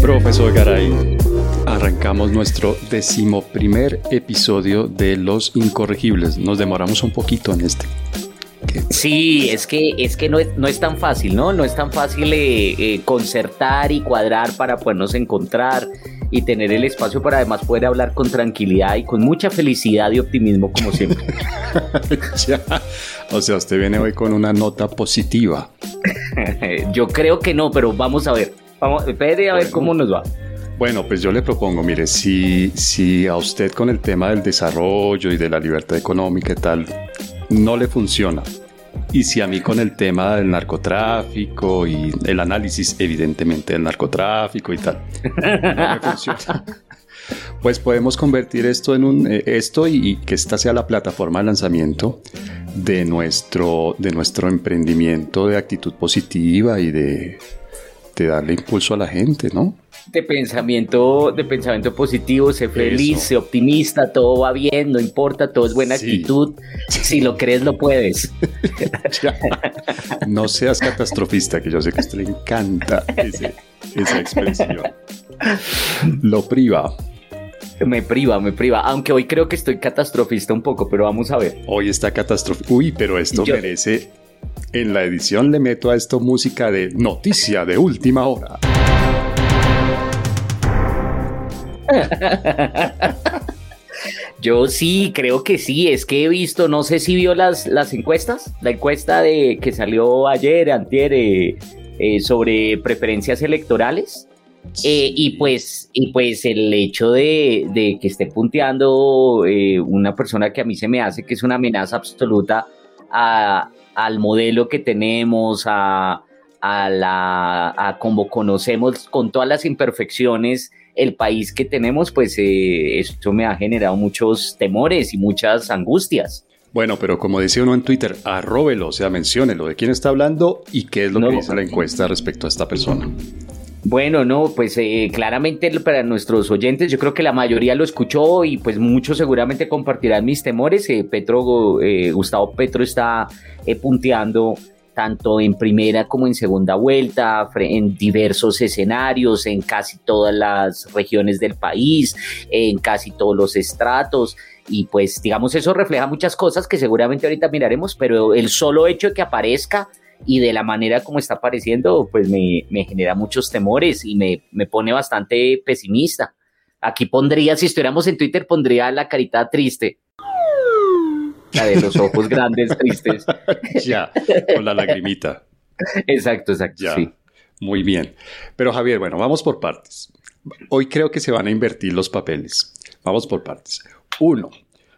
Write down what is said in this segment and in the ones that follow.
Profesor Garay, arrancamos nuestro decimoprimer episodio de Los Incorregibles. Nos demoramos un poquito en este. Sí, es que, es que no, es, no es tan fácil, ¿no? No es tan fácil eh, eh, concertar y cuadrar para podernos encontrar y tener el espacio para además poder hablar con tranquilidad y con mucha felicidad y optimismo como siempre. O sea, usted viene hoy con una nota positiva. yo creo que no, pero vamos a ver. Vamos, espere a ver cómo nos va. Bueno, pues yo le propongo, mire, si, si a usted con el tema del desarrollo y de la libertad económica y tal no le funciona, y si a mí con el tema del narcotráfico y el análisis evidentemente del narcotráfico y tal, no me funciona, pues podemos convertir esto en un, eh, esto y, que esta sea la plataforma de lanzamiento de nuestro, de nuestro emprendimiento de actitud positiva y de, de darle impulso a la gente, ¿no? De pensamiento, de pensamiento positivo, sé feliz, sé optimista, todo va bien, no importa, todo es buena actitud. Si lo crees, lo puedes. no seas catastrofista, que yo sé que a usted le encanta esa expresión. Lo priva. Me priva, me priva. Aunque hoy creo que estoy catastrofista un poco, pero vamos a ver. Hoy está catastrofista. Uy, pero esto merece. En la edición le meto a esto música de noticia de última hora. Yo sí, creo que sí, es que he visto, no sé si vio las, las encuestas, la encuesta de que salió ayer, antier, eh, eh, sobre preferencias electorales. Eh, y pues, y pues el hecho de, que esté punteando una persona que a mí se me hace que es una amenaza absoluta al modelo que tenemos, a, a la a como conocemos con todas las imperfecciones el país que tenemos, pues eh, esto me ha generado muchos temores y muchas angustias. Bueno, pero como decía uno en Twitter, arróbelo, o sea, menciónelo de quién está hablando y qué es lo que dice la encuesta respecto a esta persona. Bueno, no, pues eh, claramente para nuestros oyentes, yo creo que la mayoría lo escuchó y pues muchos seguramente compartirán mis temores. Eh, Petro, Gustavo Petro está punteando tanto en primera como en segunda vuelta, en diversos escenarios, en casi todas las regiones del país, en casi todos los estratos. Y pues digamos, eso refleja muchas cosas que seguramente ahorita miraremos, pero el solo hecho de que aparezca y de la manera como está apareciendo, pues me, genera muchos temores y me, me pone bastante pesimista. Aquí pondría, si estuviéramos en Twitter, pondría la carita triste la de los ojos grandes, tristes. ya, con la lagrimita. Exacto, exacto. Sí. Muy bien. Pero Javier, bueno, vamos por partes. Hoy creo que se van a invertir los papeles. Vamos por partes. Uno,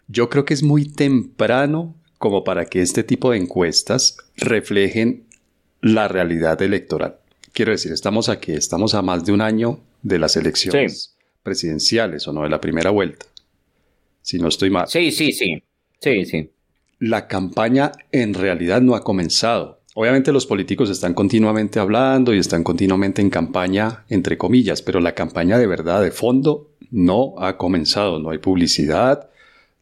yo creo que es muy temprano como para que este tipo de encuestas reflejen la realidad electoral. Quiero decir, estamos aquí, estamos a más de un año de las elecciones presidenciales o no, de la primera vuelta. Si no estoy mal. Sí, sí, sí. Sí, sí. La campaña en realidad no ha comenzado. Obviamente los políticos están continuamente hablando y están continuamente en campaña, entre comillas, pero la campaña de verdad, de fondo, no ha comenzado. No hay publicidad,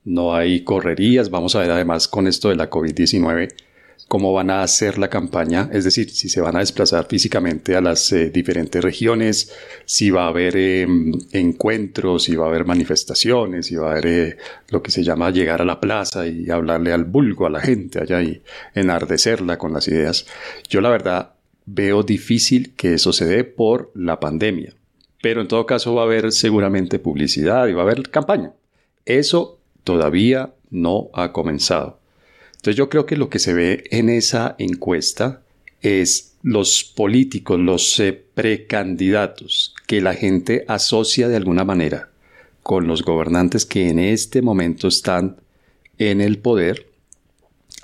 no hay correrías. Vamos a ver además con esto de la COVID-19 cómo van a hacer la campaña, es decir, si se van a desplazar físicamente a las eh, diferentes regiones, si va a haber em, encuentros, si va a haber manifestaciones, si va a haber eh, lo que se llama llegar a la plaza y hablarle al vulgo, a la gente allá y enardecerla con las ideas. Yo la verdad veo difícil que eso se dé por la pandemia, pero en todo caso va a haber seguramente publicidad y va a haber campaña. Eso todavía no ha comenzado. Entonces yo creo que lo que se ve en esa encuesta es los políticos, los eh, precandidatos que la gente asocia de alguna manera con los gobernantes que en este momento están en el poder,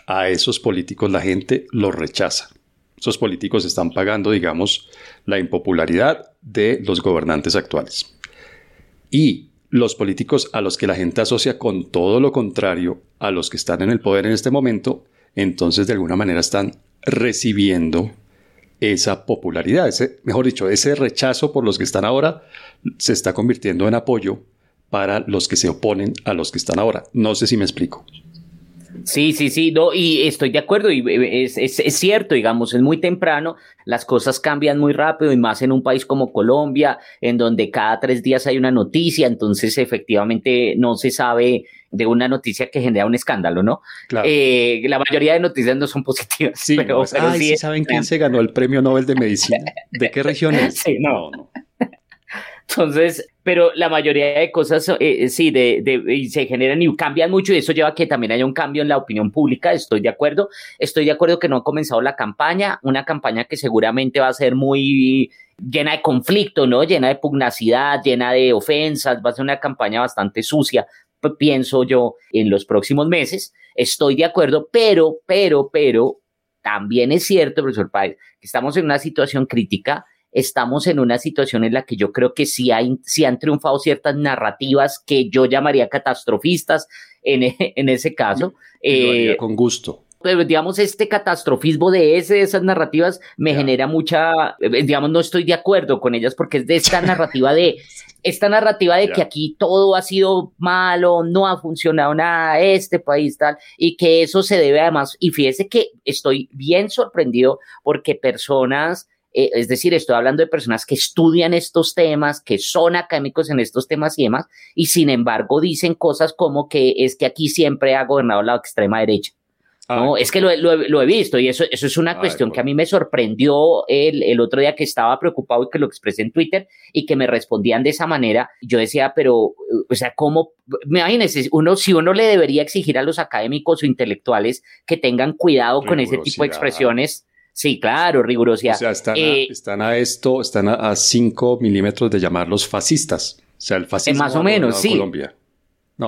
a esos políticos la gente los rechaza. Esos políticos están pagando, digamos, la impopularidad de los gobernantes actuales. Y los políticos a los que la gente asocia con todo lo contrario a los que están en el poder en este momento, entonces de alguna manera están recibiendo esa popularidad, ese, mejor dicho, ese rechazo por los que están ahora se está convirtiendo en apoyo para los que se oponen a los que están ahora. No sé si me explico. Sí, sí, sí, no, y estoy de acuerdo, y es, es, cierto, digamos, es muy temprano, las cosas cambian muy rápido, y más en un país como Colombia, en donde cada tres días hay una noticia, entonces efectivamente no se sabe de una noticia que genera un escándalo, ¿no? Claro. Eh, la mayoría de noticias no son positivas. Sí, pero, sí, ¿saben quién se ganó el premio Nobel de Medicina? ¿De qué región es? Sí, no, no. Entonces, pero la mayoría de cosas eh, eh, sí, de, de, se generan y cambian mucho y eso lleva a que también haya un cambio en la opinión pública, estoy de acuerdo. Estoy de acuerdo que no ha comenzado la campaña, una campaña que seguramente va a ser muy llena de conflicto, ¿no? Llena de pugnacidad, llena de ofensas, va a ser una campaña bastante sucia, pienso yo, en los próximos meses. Estoy de acuerdo, pero, pero, pero, también es cierto, profesor Páez, que estamos en una situación crítica estamos en una situación en la que yo creo que sí, hay, sí han triunfado ciertas narrativas que yo llamaría catastrofistas en, en ese caso. Eh, con gusto. Pero digamos, este catastrofismo de, ese, esas narrativas me genera mucha, eh, digamos, no estoy de acuerdo con ellas porque es de esta narrativa de, esta narrativa de que aquí todo ha sido malo, no ha funcionado nada, este país tal, y que eso se debe además, y fíjese que estoy bien sorprendido porque personas eh, es decir, estoy hablando de personas que estudian estos temas, que son académicos en estos temas y demás, y sin embargo dicen cosas como que es que aquí siempre ha gobernado la extrema derecha. No, es que lo, he visto y eso, eso es una cuestión que a mí me sorprendió el, el, otro día que estaba preocupado y que lo expresé en Twitter y que me respondían de esa manera. Yo decía, pero, o sea, ¿cómo? Imagínense, uno, si uno le debería exigir a los académicos o intelectuales que tengan cuidado con ese tipo de expresiones, Sí, claro, rigurosidad. O sea, están, a, eh, están a, esto, están a 5 milímetros de llamarlos fascistas. O sea, el fascismo. Más o menos, sí. Colombia.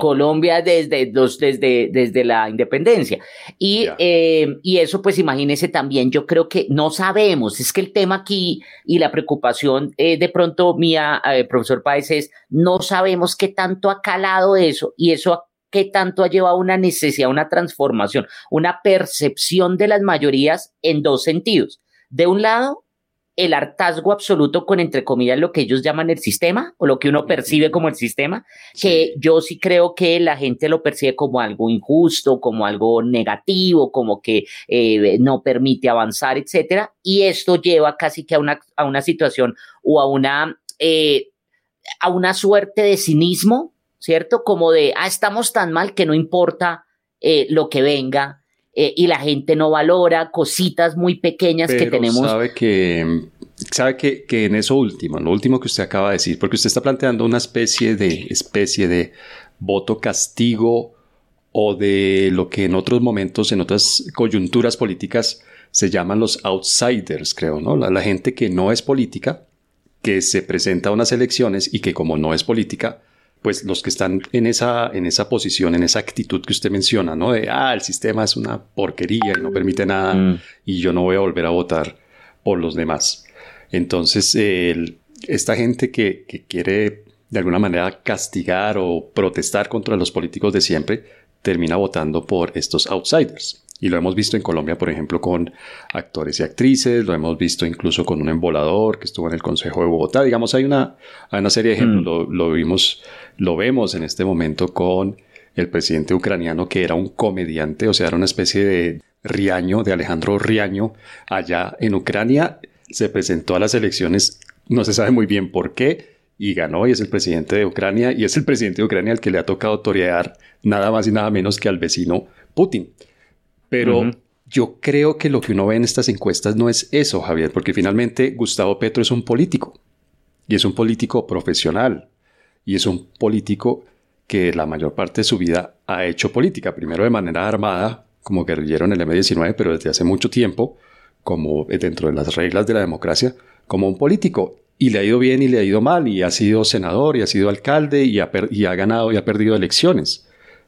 Colombia desde, los, desde, desde la independencia. Y, eh, y eso, pues imagínese también, yo creo que no sabemos, es que el tema aquí y la preocupación eh, de pronto mía, profesor Páez, es no sabemos qué tanto ha calado eso y eso qué tanto ha llevado una necesidad, una transformación, una percepción de las mayorías en dos sentidos. De un lado, el hartazgo absoluto con, entre comillas, lo que ellos llaman el sistema o lo que uno percibe como el sistema, que yo sí creo que la gente lo percibe como algo injusto, como algo negativo, como que eh, no permite avanzar, etcétera. Y esto lleva casi que a una, a una situación o a una, eh, a una suerte de cinismo ¿cierto? Como de, ah, estamos tan mal que no importa eh, lo que venga eh, y la gente no valora cositas muy pequeñas que tenemos. Sabe que, sabe que, que, en eso último, lo último que usted acaba de decir, porque usted está planteando una especie de, especie de voto castigo o de lo que en otros momentos, en otras coyunturas políticas, se llaman los outsiders, creo, ¿no? La, la gente que no es política, que se presenta a unas elecciones y que como no es política, pues los que están en esa, en esa posición, en esa actitud que usted menciona, ¿no? De, ah, el sistema es una porquería y no permite nada mm. y yo no voy a volver a votar por los demás. Entonces, esta gente que, que quiere de alguna manera castigar o protestar contra los políticos de siempre, termina votando por estos outsiders. Y lo hemos visto en Colombia, por ejemplo, con actores y actrices, lo hemos visto incluso con un embolador que estuvo en el Consejo de Bogotá. Digamos, hay una, una serie de ejemplos. Mm. Lo, vimos, lo vemos en este momento con el presidente ucraniano que era un comediante, o sea, era una especie de Riaño, de Alejandro Riaño, allá en Ucrania. Se presentó a las elecciones, no se sabe muy bien por qué, y ganó y es el presidente de Ucrania y es el presidente de Ucrania al que le ha tocado torear nada más y nada menos que al vecino Putin. Pero yo creo que lo que uno ve en estas encuestas no es eso, Javier, porque finalmente Gustavo Petro es un político y es un político profesional y es un político que la mayor parte de su vida ha hecho política, primero de manera armada, como guerrillero en el M-19, pero desde hace mucho tiempo, como dentro de las reglas de la democracia, como un político. Y le ha ido bien y le ha ido mal, y ha sido senador, y ha sido alcalde, y ha, y ha ganado y ha perdido elecciones.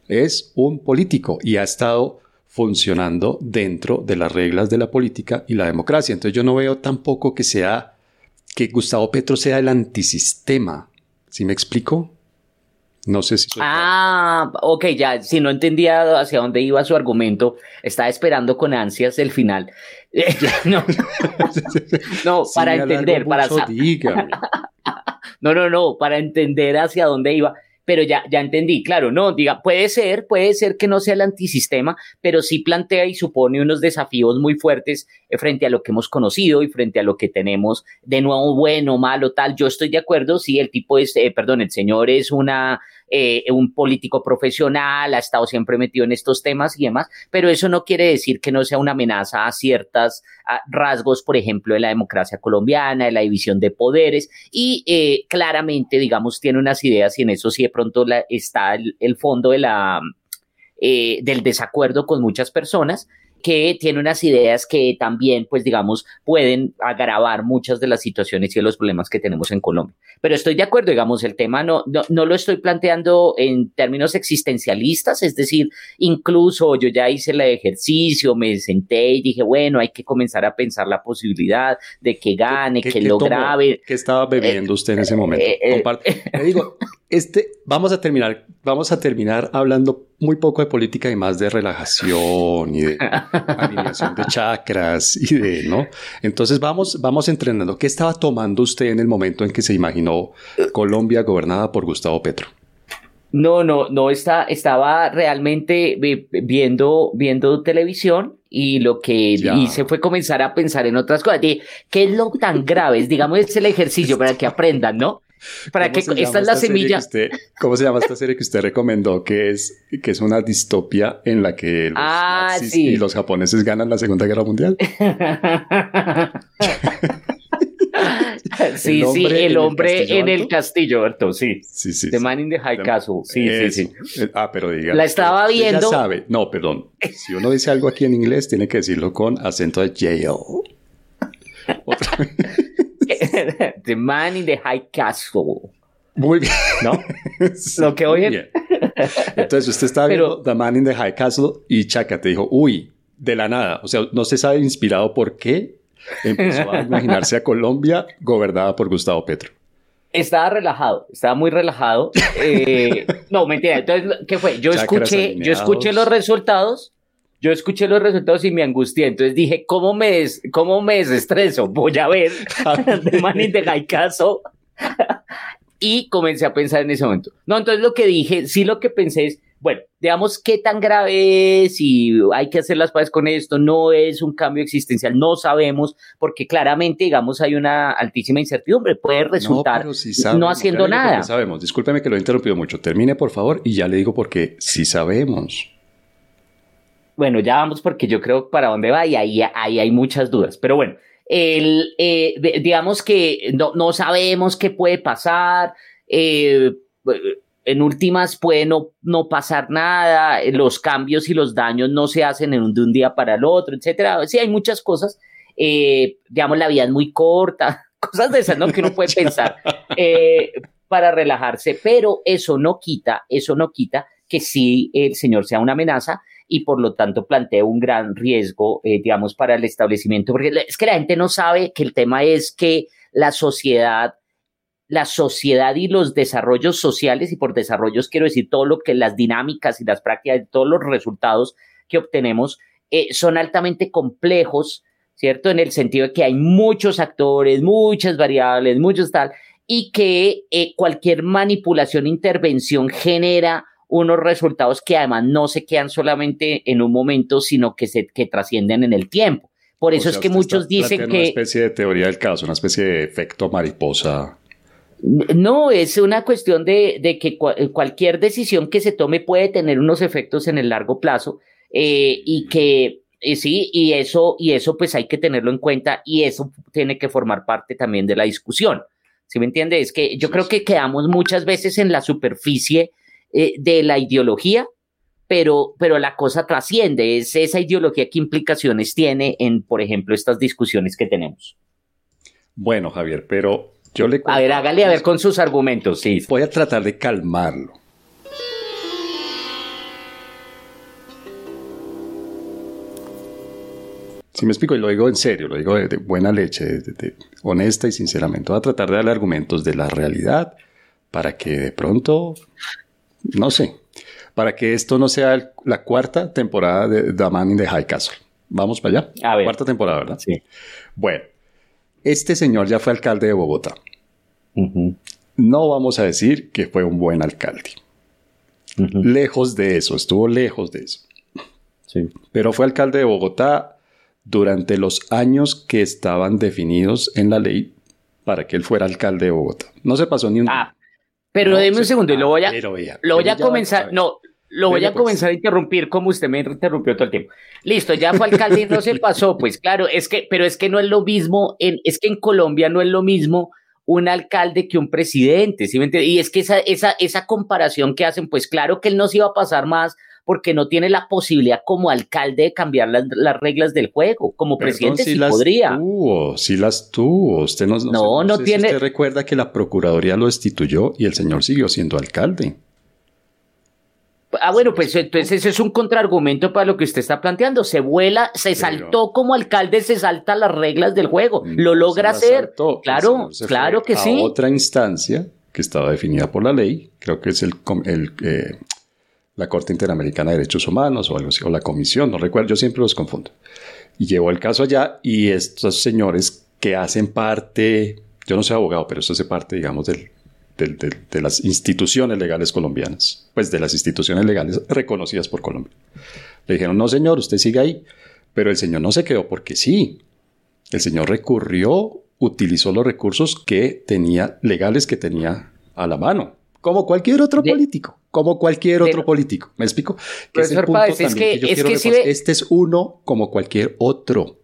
Es un político y ha estado funcionando dentro de las reglas de la política y la democracia. Entonces yo no veo tampoco que sea, que Gustavo Petro sea el antisistema. ¿Sí me explico? No sé si... Ah, ok, ya, si no entendía hacia dónde iba su argumento, estaba esperando con ansias el final. no, no para entender, para... no, no, no, para entender hacia dónde iba pero ya, ya entendí, claro, no, diga, puede ser, puede ser que no sea el antisistema, pero sí plantea y supone unos desafíos muy fuertes eh, frente a lo que hemos conocido y frente a lo que tenemos de nuevo, bueno, malo, tal. Yo estoy de acuerdo, sí, el tipo es, eh, perdón, el señor es una eh, un político profesional, ha estado siempre metido en estos temas y demás, pero eso no quiere decir que no sea una amenaza a ciertos rasgos, por ejemplo, de la democracia colombiana, de la división de poderes y eh, claramente, digamos, tiene unas ideas y en eso sí de pronto está el, fondo la, eh, del desacuerdo con muchas personas que tiene unas ideas que también, pues digamos, pueden agravar muchas de las situaciones y de los problemas que tenemos en Colombia. Pero estoy de acuerdo, digamos, el tema no, no, lo estoy planteando en términos existencialistas, es decir, incluso yo ya hice el ejercicio, me senté y dije, bueno, hay que comenzar a pensar la posibilidad de que gane, que lo grabe. ¿Qué estaba bebiendo eh, usted en ese momento? Eh, eh, digo, este, vamos a terminar, vamos a terminar hablando muy poco de política y más de relajación y de alineación de chakras y de, ¿no? Entonces vamos, vamos entrenando. ¿Qué estaba tomando usted en el momento en que se imaginó Colombia gobernada por Gustavo Petro? No, no, no está, estaba realmente viendo, viendo televisión y lo que hice fue comenzar a pensar en otras cosas. ¿Qué es lo tan grave? Digamos, es el ejercicio para que aprendan, ¿no? Para que esta es la semilla. ¿Cómo se llama esta serie que usted recomendó? Que es, que es una distopia en la que los ah, nazis y los japoneses ganan la Segunda Guerra Mundial. sí, sí, el hombre en el castillo, ¿verdad? Sí. Sí, sí. The Man in the High Castle. Sí, sí, sí. Ah, pero diga. La estaba viendo. Ya sabe. No, perdón. Si uno dice algo aquí en inglés, tiene que decirlo con acento de jail. Otra vez. the Man in the High Castle. Muy bien. ¿No? Lo que oye. Entonces usted está viendo The Man in the High Castle y Chaca te dijo, uy, de la nada. O sea, no se sabe inspirado por qué empezó a imaginarse a Colombia gobernada por Gustavo Petro. Estaba relajado, estaba muy relajado. Eh, no, mentira. Entonces, ¿qué fue? Yo escuché, yo escuché los resultados yo escuché los resultados y me angustié. Entonces dije, ¿cómo me, cómo me desestreso? Voy a ver de Manny de Gaikazo. y comencé a pensar en ese momento. No, entonces lo que dije, sí lo que pensé es, bueno, digamos qué tan grave es y hay que hacer las paces con esto, no es un cambio existencial, no sabemos, porque claramente, digamos, hay una altísima incertidumbre, puede resultar no, haciendo nada. Sabemos, discúlpeme que lo he interrumpido mucho, termine por favor y ya le digo porque sí sabemos. Bueno, ya vamos porque yo creo para dónde va y ahí, ahí hay muchas dudas. Pero bueno, el, eh, digamos que no, no, sabemos qué puede pasar. Eh, en últimas puede no, no, pasar nada, los cambios y los daños no se hacen en un, de un día para el otro, etcétera. Sí, hay muchas cosas. Eh, digamos, la vida es muy corta, cosas de esas, ¿no? Que uno puede pensar para relajarse, pero eso no quita, eso no quita que sí el señor sea una amenaza y por lo tanto plantea un gran riesgo, eh, digamos, para el establecimiento, porque es que la gente no sabe que el tema es que la sociedad, la sociedad y los desarrollos sociales, y por desarrollos quiero decir todo lo que las dinámicas y las prácticas, todos los resultados que obtenemos, eh, son altamente complejos, ¿cierto? En el sentido de que hay muchos actores, muchas variables, muchos tal, y que eh, cualquier manipulación, intervención genera unos resultados que además no se quedan solamente en un momento, sino que se que trascienden en el tiempo. Por eso es que muchos dicen que... Una especie de teoría del caso, una especie de efecto mariposa. No, es una cuestión de, que cualquier decisión que se tome puede tener unos efectos en el largo plazo eh, y que eh, sí, y eso, y eso pues hay que tenerlo en cuenta y eso tiene que formar parte también de la discusión. ¿Sí me entiende? Es que yo creo que quedamos muchas veces en la superficie eh, de la ideología, pero, pero la cosa trasciende, es esa ideología qué implicaciones tiene en, por ejemplo, estas discusiones que tenemos. Bueno, Javier, pero yo le... A ver, hágale a ver con sus argumentos, sí. Voy a tratar de calmarlo. Si me explico, y lo digo en serio, lo digo de, buena leche, de, honesta y sinceramente. Voy a tratar de darle argumentos de la realidad para que de pronto no sé, para que esto no sea la cuarta temporada de The Man in the High Castle. Vamos para allá. A ver. Cuarta temporada, ¿verdad? Sí. Bueno, este señor ya fue alcalde de Bogotá. no vamos a decir que fue un buen alcalde. Lejos de eso, estuvo lejos de eso. Sí. Pero fue alcalde de Bogotá durante los años que estaban definidos en la ley para que él fuera alcalde de Bogotá. No se pasó ni un ah, Pero déme un segundo y lo voy a, lo voy a comenzar. No, lo voy a pues. comenzar a interrumpir como usted me interrumpió todo el tiempo. Listo, ya fue alcalde y no se pasó. Pues claro, es que, pero es que no es lo mismo, en, es que en Colombia no es lo mismo un alcalde que un presidente, ¿sí me? Y es que esa, esa, esa comparación que hacen, pues claro que él no se iba a pasar más porque no tiene la posibilidad como alcalde de cambiar las, reglas del juego. Como presidente sí, las podría. Tuvo, sí las tuvo. Usted no, no, no, tiene. usted recuerda que la Procuraduría lo destituyó y el señor siguió siendo alcalde. Ah, bueno, pues entonces ese es un contraargumento para lo que usted está planteando. Se vuela, se saltó como alcalde, se salta las reglas del juego. lo logra hacer. claro, claro que sí. Otra instancia que estaba definida por la ley, creo que es el, el eh, la Corte Interamericana de Derechos Humanos o algo así, o la Comisión, no recuerdo, yo siempre los confundo. Y llevó el caso allá y estos señores que hacen parte, yo no soy abogado, pero esto hace parte, digamos, del, de las instituciones legales colombianas, pues de las instituciones legales reconocidas por Colombia. Le dijeron, no señor, usted sigue ahí, pero el señor no se quedó porque sí. El señor recurrió, utilizó los recursos que tenía, legales que tenía a la mano, como cualquier otro político como cualquier otro político. ¿Me explico? Que es, el punto es que, es que Este es uno como cualquier otro.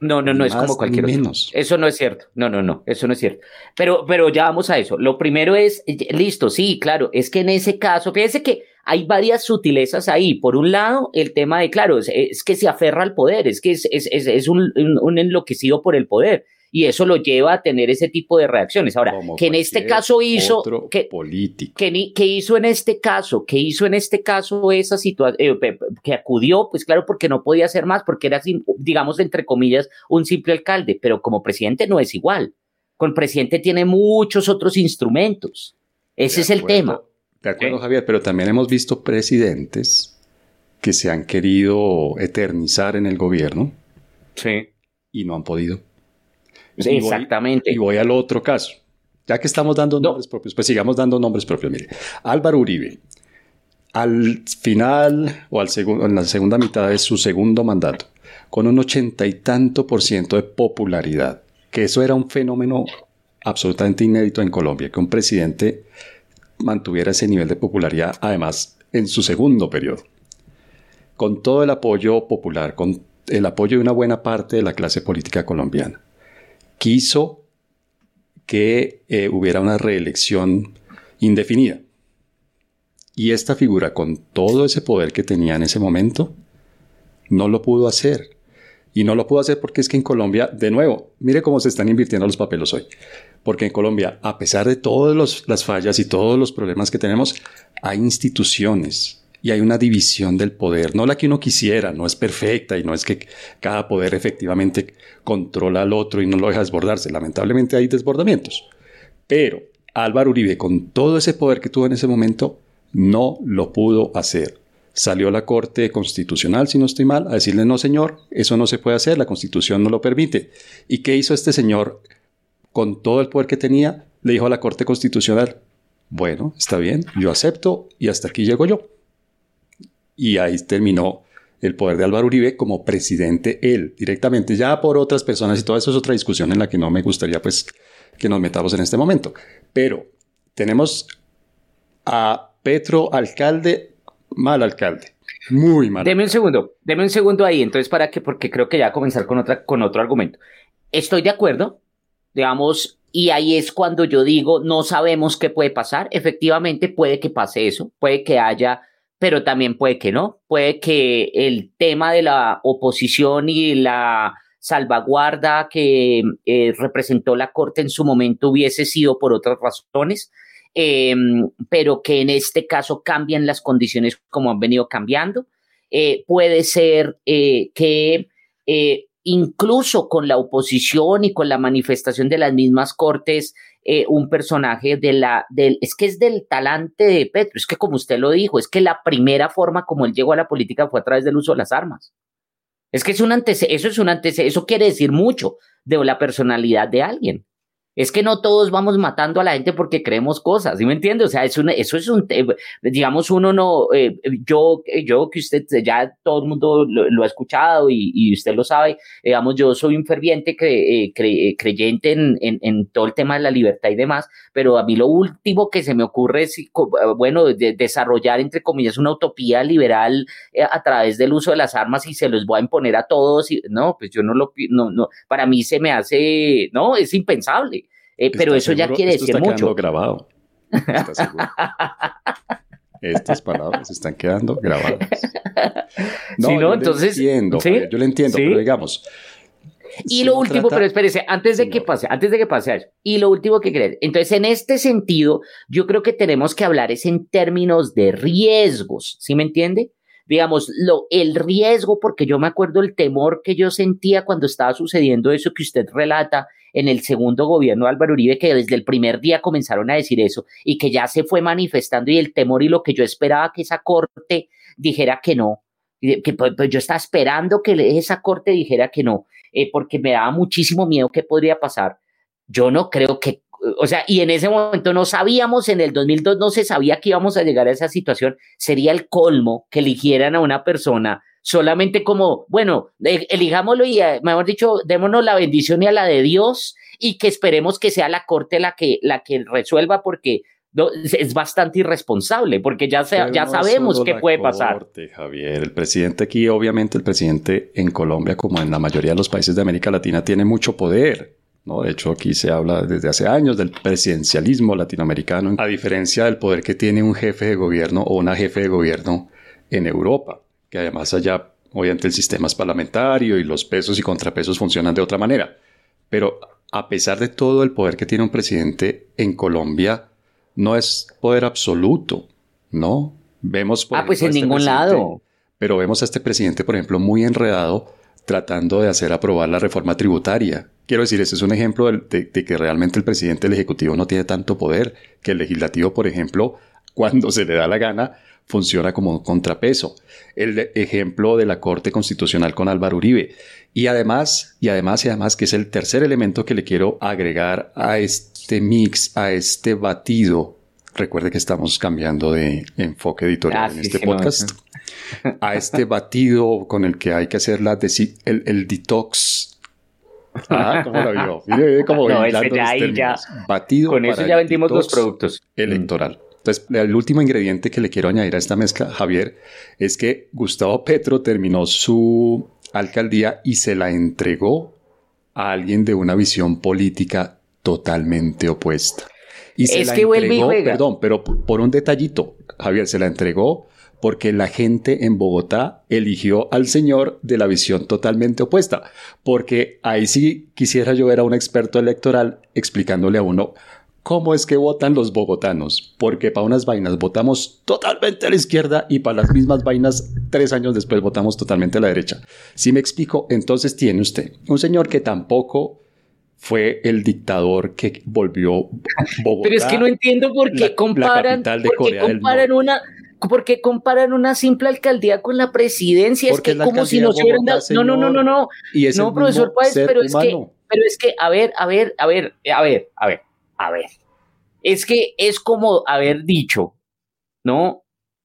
No, no, no es como cualquier menos. Otro. Eso no es cierto. No, no, no, eso no es cierto. Pero, pero ya vamos a eso. Lo primero es, listo, sí, claro, es que en ese caso, fíjense que hay varias sutilezas ahí. Por un lado, el tema de, claro, es, que se aferra al poder, es que es, es, es un, un enloquecido por el poder y eso lo lleva a tener ese tipo de reacciones. Ahora, que en este caso hizo, que, que, hizo en este caso, que hizo en este caso esa situación, eh, que acudió, pues claro, porque no podía hacer más, porque era, digamos, entre comillas, un simple alcalde, pero como presidente no es igual. Con presidente tiene muchos otros instrumentos. Ese es el tema. De acuerdo, Javier, pero también hemos visto presidentes que se han querido eternizar en el gobierno. Sí. Y no han podido exactamente. y voy al otro caso. Ya que estamos dando nombres propios, pues sigamos dando nombres propios. Mire, Álvaro Uribe, al final o al en la segunda mitad de su segundo mandato, con un ochenta y tanto por ciento de popularidad, que eso era un fenómeno absolutamente inédito en Colombia, que un presidente mantuviera ese nivel de popularidad, además, en su segundo periodo. Con todo el apoyo popular, con el apoyo de una buena parte de la clase política colombiana quiso que eh, hubiera una reelección indefinida. Y esta figura, con todo ese poder que tenía en ese momento, no lo pudo hacer. Y no lo pudo hacer porque es que en Colombia, de nuevo, mire cómo se están invirtiendo los papeles hoy. Porque en Colombia, a pesar de todas las fallas y todos los problemas que tenemos, hay instituciones, y hay una división del poder, no la que uno quisiera, no es perfecta y no es que cada poder efectivamente controla al otro y no lo deja desbordarse, lamentablemente hay desbordamientos. Pero Álvaro Uribe, con todo ese poder que tuvo en ese momento, no lo pudo hacer. Salió la Corte Constitucional, si no estoy mal, a decirle, no señor, eso no se puede hacer, la Constitución no lo permite. ¿Y qué hizo este señor con todo el poder que tenía? Le dijo a la Corte Constitucional, bueno, está bien, yo acepto y hasta aquí llego yo y ahí terminó el poder de Álvaro Uribe como presidente él directamente, ya por otras personas y todo eso es otra discusión en la que no me gustaría pues que nos metamos en este momento. Pero tenemos a Petro alcalde, mal alcalde, muy mal. Deme un segundo, deme un segundo ahí, entonces para que, porque creo que ya a comenzar con, otra, con otro argumento. Estoy de acuerdo, digamos, y ahí es cuando yo digo, no sabemos qué puede pasar, efectivamente puede que pase eso, puede que haya pero también puede que no. Puede que el tema de la oposición y la salvaguarda que eh, representó la Corte en su momento hubiese sido por otras razones, em, pero que en este caso cambian las condiciones como han venido cambiando. Eh, puede ser eh, que incluso con la oposición y con la manifestación de las mismas Cortes, eh, un personaje de la, del, es que es del talante de Petro, es que como usted lo dijo, es que la primera forma como él llegó a la política fue a través del uso de las armas. Es que es un antecedente, eso es un antecedente, eso quiere decir mucho de la personalidad de alguien. Es que no todos vamos matando a la gente porque creemos cosas, ¿sí me entiende? O sea, es eso es un, digamos, uno no, eh, yo, yo que usted ya todo el mundo lo, ha escuchado y, usted lo sabe, digamos, yo soy un ferviente eh, creyente en, todo el tema de la libertad y demás, pero a mí lo último que se me ocurre es, bueno, desarrollar, entre comillas, una utopía liberal eh, a través del uso de las armas y se los voy a imponer a todos, y, no, pues yo no lo, no, no, para mí se me hace, no, es impensable. Eh, pero eso ya quiere decir está mucho. grabado. Estas palabras están quedando grabadas. No, yo entonces. entiendo, yo lo entiendo, pero digamos. Y lo último, pero espérese, antes de que pase, antes de que pase eso, y lo último que crees. Entonces, en este sentido, yo creo que tenemos que hablar es en términos de riesgos, ¿sí me entiende? Digamos, lo, el riesgo, porque yo me acuerdo el temor que yo sentía cuando estaba sucediendo eso que usted relata en el segundo gobierno de Álvaro Uribe, que desde el primer día comenzaron a decir eso y que ya se fue manifestando y el temor y lo que yo esperaba que esa corte dijera que no, que pues, pues yo estaba esperando que esa corte dijera que no, eh, porque me daba muchísimo miedo qué podría pasar. Yo no creo que o sea, y en ese momento no sabíamos, en el 2002 no se sabía que íbamos a llegar a esa situación, sería el colmo que eligieran a una persona solamente como, bueno, elijámoslo y, eh, mejor dicho, démonos la bendición y a la de Dios y que esperemos que sea la corte la que, la que resuelva porque es bastante irresponsable porque ya, ya sabemos qué puede pasar. Javier, el presidente aquí, obviamente el presidente en Colombia, como en la mayoría de los países de América Latina, tiene mucho poder. ¿No? De hecho, aquí se habla desde hace años del presidencialismo latinoamericano, a diferencia del poder que tiene un jefe de gobierno o una jefe de gobierno en Europa, que además allá, obviamente, el sistema es parlamentario y los pesos y contrapesos funcionan de otra manera. Pero a pesar de todo el poder que tiene un presidente en Colombia, no es poder absoluto, ¿no? Vemos por Ah, pues en este ningún lado. Pero vemos a este presidente, por ejemplo, muy enredado tratando de hacer aprobar la reforma tributaria. Quiero decir, ese es un ejemplo de, que realmente el presidente del Ejecutivo no tiene tanto poder, que el legislativo, por ejemplo, cuando se le da la gana, funciona como un contrapeso. El ejemplo de la Corte Constitucional con Álvaro Uribe. Y además, y además, y además, que es el tercer elemento que le quiero agregar a este mix, a este batido. Recuerde que estamos cambiando de enfoque editorial ah, en este podcast a este batido con el que hay que hacer la el, el detox. Ah, ¿cómo lo vio? Mire cómo no, ese ya, ya, Batido Con eso ya vendimos los productos. Electoral. Entonces, el último ingrediente que le quiero añadir a esta mezcla, Javier, es que Gustavo Petro terminó su alcaldía y se la entregó a alguien de una visión política totalmente opuesta. Y se la entregó, perdón, pero por un detallito, Javier, se la entregó porque la gente en Bogotá eligió al señor de la visión totalmente opuesta, porque ahí sí quisiera yo ver a un experto electoral explicándole a uno cómo es que votan los bogotanos, porque para unas vainas votamos totalmente a la izquierda y para las mismas vainas tres años después votamos totalmente a la derecha. Si me explico, entonces tiene usted un señor que tampoco fue el dictador que volvió Bogotá. Pero es que no entiendo por qué comparan, de comparan una porque comparan una simple alcaldía con la presidencia, es que como si nos hubieran dado, no, no, no, no, no, no, profesor Páez, pero es que, pero es que, a ver, a ver, a ver, a ver, a ver, a ver, es que es como haber dicho, ¿no?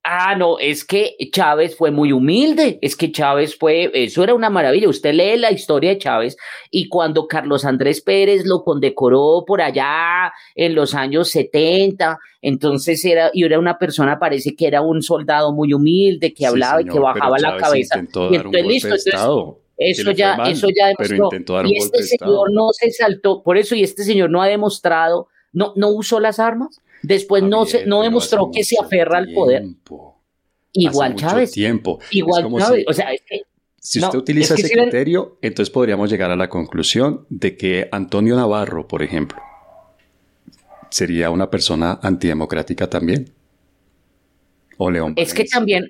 Ah, no, es que Chávez fue muy humilde, es que Chávez fue, eso era una maravilla, usted lee la historia de Chávez y cuando Carlos Andrés Pérez lo condecoró por allá en los años 70, entonces era, y era una persona, parece que era un soldado muy humilde, que hablaba y que bajaba la cabeza. Y entonces listo, eso ya, eso ya demostró. y este señor no se saltó, por eso, y este señor no ha demostrado, no, no usó las armas. Después no, se, no demostró que se aferra al poder. Igual Chávez. Tiempo. Igual Chávez. o sea, si usted utiliza ese criterio, entonces podríamos llegar a la conclusión de que Antonio Navarro, por ejemplo, sería una persona antidemocrática también. O León. Es que también,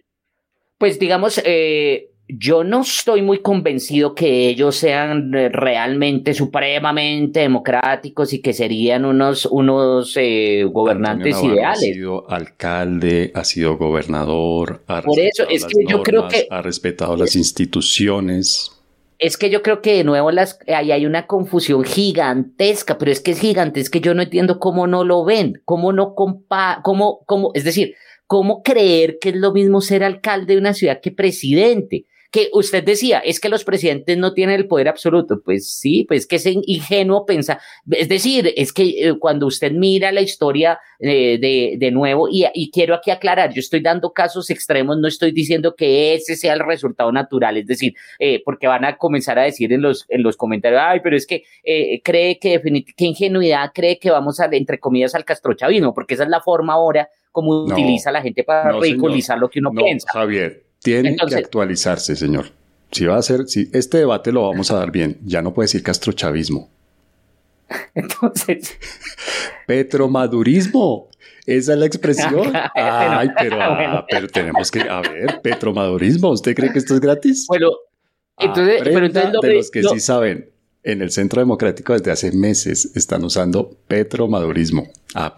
pues digamos, eh, yo no estoy muy convencido que ellos sean eh, realmente supremamente democráticos y que serían unos, unos eh, gobernantes ideales. Ha sido alcalde, ha sido gobernador, ha Por eso es que yo creo que ha respetado las instituciones. es que yo creo que de nuevo las, ahí hay una confusión gigantesca, pero es que es gigantesca, yo no entiendo cómo no lo ven, cómo no compa, cómo, cómo, es decir, cómo creer que es lo mismo ser alcalde de una ciudad que presidente que usted decía, es que los presidentes no tienen el poder absoluto. Pues sí, pues que es ingenuo pensar. Es decir, es que eh, cuando usted mira la historia eh, de, de, nuevo, y, y, quiero aquí aclarar, yo estoy dando casos extremos, no estoy diciendo que ese sea el resultado natural, es decir, eh, porque van a comenzar a decir en los, en los comentarios, ay, pero es que cree que qué ingenuidad cree que vamos a, entre comillas, al castrochavismo, porque esa es la forma ahora como utiliza la gente para ridiculizar lo que uno piensa. Javier, tiene que actualizarse, señor. Si va a ser, si este debate lo vamos a dar bien, ya no puede decir castrochavismo. Entonces. Petromadurismo. Esa es la expresión. Ay, pero, ah, pero tenemos que. A ver, petromadurismo. ¿Usted cree que esto es gratis? Bueno, entonces. pero entonces de los que sí saben en el Centro Democrático desde hace meses están usando petromadurismo.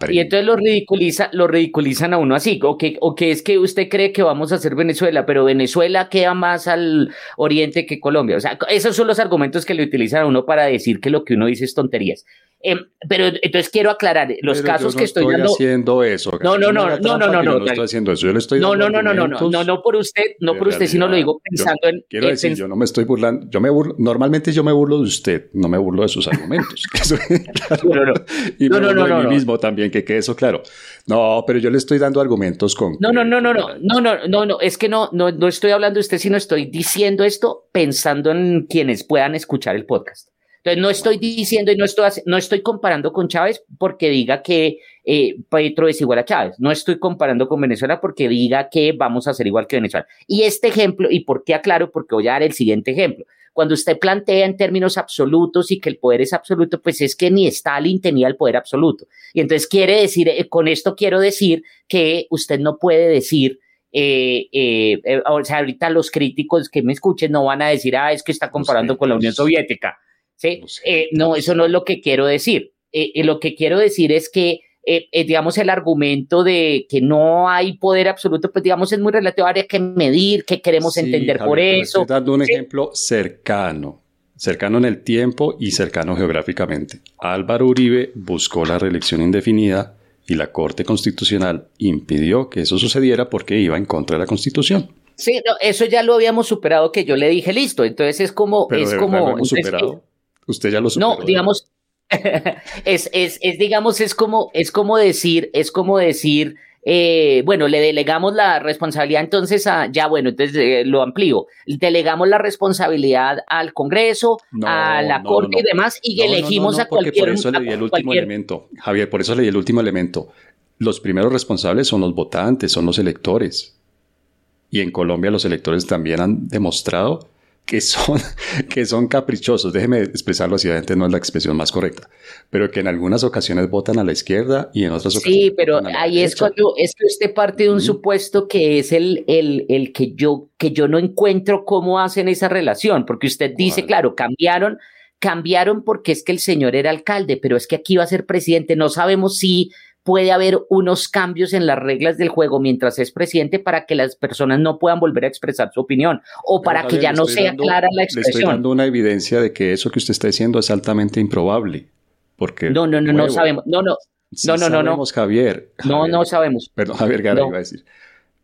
Y entonces lo, ridiculiza, lo ridiculizan a uno así, o que, o que es que usted cree que vamos a hacer Venezuela, pero Venezuela queda más al oriente que Colombia. O sea, esos son los argumentos que le utilizan a uno para decir que lo que uno dice es tonterías. Em, pero entonces quiero aclarar, los casos que estoy, estoy haciendo eso. No, no, no, no, no, no, no, no, estoy haciendo eso. Yo le estoy no, no, no, no, no, no, no, no por usted, no por usted, sino lo digo pensando en. Quiero decir, yo no me estoy burlando, yo me burlo, normalmente yo me burlo de usted, no me burlo de sus argumentos. no, no, no. Y me burlo de mí mismo también, que quede eso claro. No, pero yo le estoy dando argumentos con. No, no, no, no, no, no, no, no, no, es que no, no, no estoy hablando de usted, sino estoy diciendo esto pensando en quienes puedan escuchar el podcast. Entonces, no estoy diciendo y no estoy, no estoy comparando con Chávez porque diga que eh, Petro es igual a Chávez. No estoy comparando con Venezuela porque diga que vamos a ser igual que Venezuela. Y este ejemplo, ¿y por qué aclaro? Porque voy a dar el siguiente ejemplo. Cuando usted plantea en términos absolutos y que el poder es absoluto, pues es que ni Stalin tenía el poder absoluto. Y entonces quiere decir, eh, con esto quiero decir que usted no puede decir eh, eh, o sea, ahorita los críticos que me escuchen no van a decir, ah, es que está comparando con la Unión Soviética. ¿sí? No, eso no es lo que quiero decir. Lo que quiero decir es que, digamos, el argumento de que no hay poder absoluto, pues digamos, es muy relativo, habría que medir, que queremos entender por eso. Estoy dando un ejemplo cercano, cercano en el tiempo y cercano geográficamente. Álvaro Uribe buscó la reelección indefinida y la Corte Constitucional impidió que eso sucediera porque iba en contra de la Constitución. Sí, eso ya lo habíamos superado, que yo le dije listo. Entonces es como. es como superado. Usted ya lo superó. No, digamos, es, es, es, digamos, es como, es como decir, es como decir, eh, bueno, le delegamos la responsabilidad entonces a, ya bueno, entonces eh, lo amplío, delegamos la responsabilidad al Congreso, a la Corte y demás, y elegimos a cualquier... Por eso le di el último elemento, Javier, por eso le di el último elemento. Los primeros responsables son los votantes, son los electores. Y en Colombia los electores también han demostrado que son, que son caprichosos, déjeme expresarlo así, obviamente no es la expresión más correcta, pero que en algunas ocasiones votan a la izquierda y en otras ocasiones. Sí, pero ahí es cuando es que usted parte de un supuesto que es el, el, el, que yo, que yo no encuentro cómo hacen esa relación, porque usted dice, claro, cambiaron, cambiaron porque es que el señor era alcalde, pero es que aquí va a ser presidente, no sabemos si puede haber unos cambios en las reglas del juego mientras es presidente para que las personas no puedan volver a expresar su opinión o para que ya no sea clara la expresión. Le estoy dando una evidencia de que eso que usted está diciendo es altamente improbable. Porque, no, no, no, no sabemos. No, no. no, no, no, no. Javier, No, no sabemos. Perdón, Javier Gara iba a decir.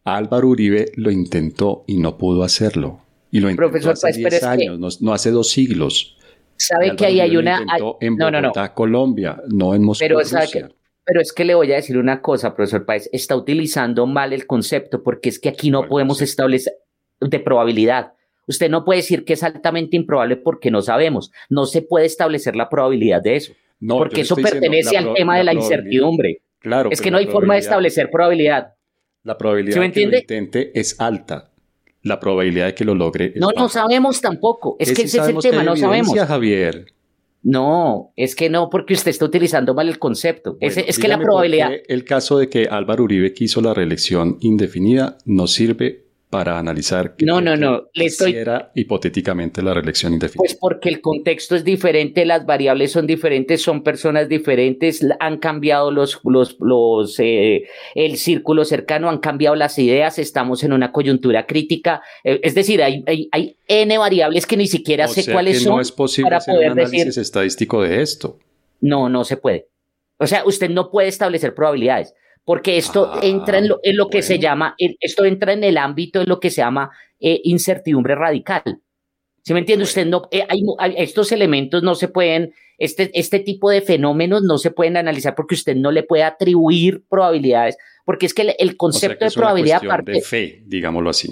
Álvaro Uribe lo intentó y no pudo hacerlo. Y lo intentó Profesor, hace 10 años, no, hace dos siglos. Sabe que ahí hay una. en Bogotá, no, no, Colombia, no en Moscú. Pero Rusia. Pero es que le voy a decir una cosa, profesor Páez, está utilizando mal el concepto porque es que aquí no podemos establecer de probabilidad. Usted no puede decir que es altamente improbable porque no sabemos. No se puede establecer la probabilidad de eso. No, porque eso pertenece al tema de la incertidumbre. Claro. Es que no hay forma de establecer probabilidad. La probabilidad de que lo intente es alta. La probabilidad de que lo logre. no, no sabemos tampoco. Es, que ese es el tema, no sabemos. Javier. No, es que no, porque usted está utilizando mal el concepto. es, que la probabilidad. El caso de que Álvaro Uribe quiso la reelección indefinida no sirve para analizar que no, no, no. Le estoy... hipotéticamente la reelección indefinida? Pues porque el contexto es diferente, las variables son diferentes, son personas diferentes, han cambiado los, los, los eh, el círculo cercano, han cambiado las ideas, estamos en una coyuntura crítica. Eh, es decir, hay, hay, hay, N variables que ni siquiera sé cuáles son. No es posible para hacer poder un análisis estadístico de esto. No, no se puede. O sea, usted no puede establecer probabilidades porque esto ah, entra en lo, en lo que se llama, esto entra en el ámbito de lo que se llama eh, incertidumbre radical. ¿Sí me entiende? Usted no, eh, hay, estos elementos no se pueden, este, este tipo de fenómenos no se pueden analizar porque usted no le puede atribuir probabilidades, porque es que el, concepto de probabilidad parte de fe, digámoslo así.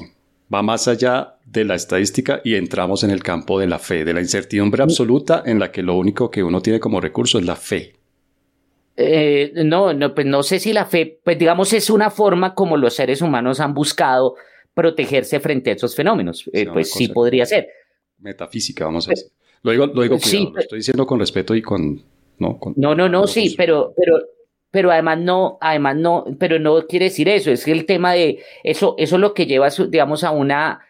Va más allá de la estadística y entramos en el campo de la fe, de la incertidumbre mm. absoluta en la que lo único que uno tiene como recurso es la fe. Eh, no, no, pues no sé si la fe, pues digamos, es una forma como los seres humanos han buscado protegerse frente a esos fenómenos. Eh, pues sí podría ser. Metafísica, vamos a pues, decir. Lo digo, lo digo cuidado, lo estoy diciendo con respeto y con. No, no, no, no sí, pero, pero, pero además no, además no, pero no quiere decir eso. Es que el tema de eso, eso es lo que lleva, digamos, a una,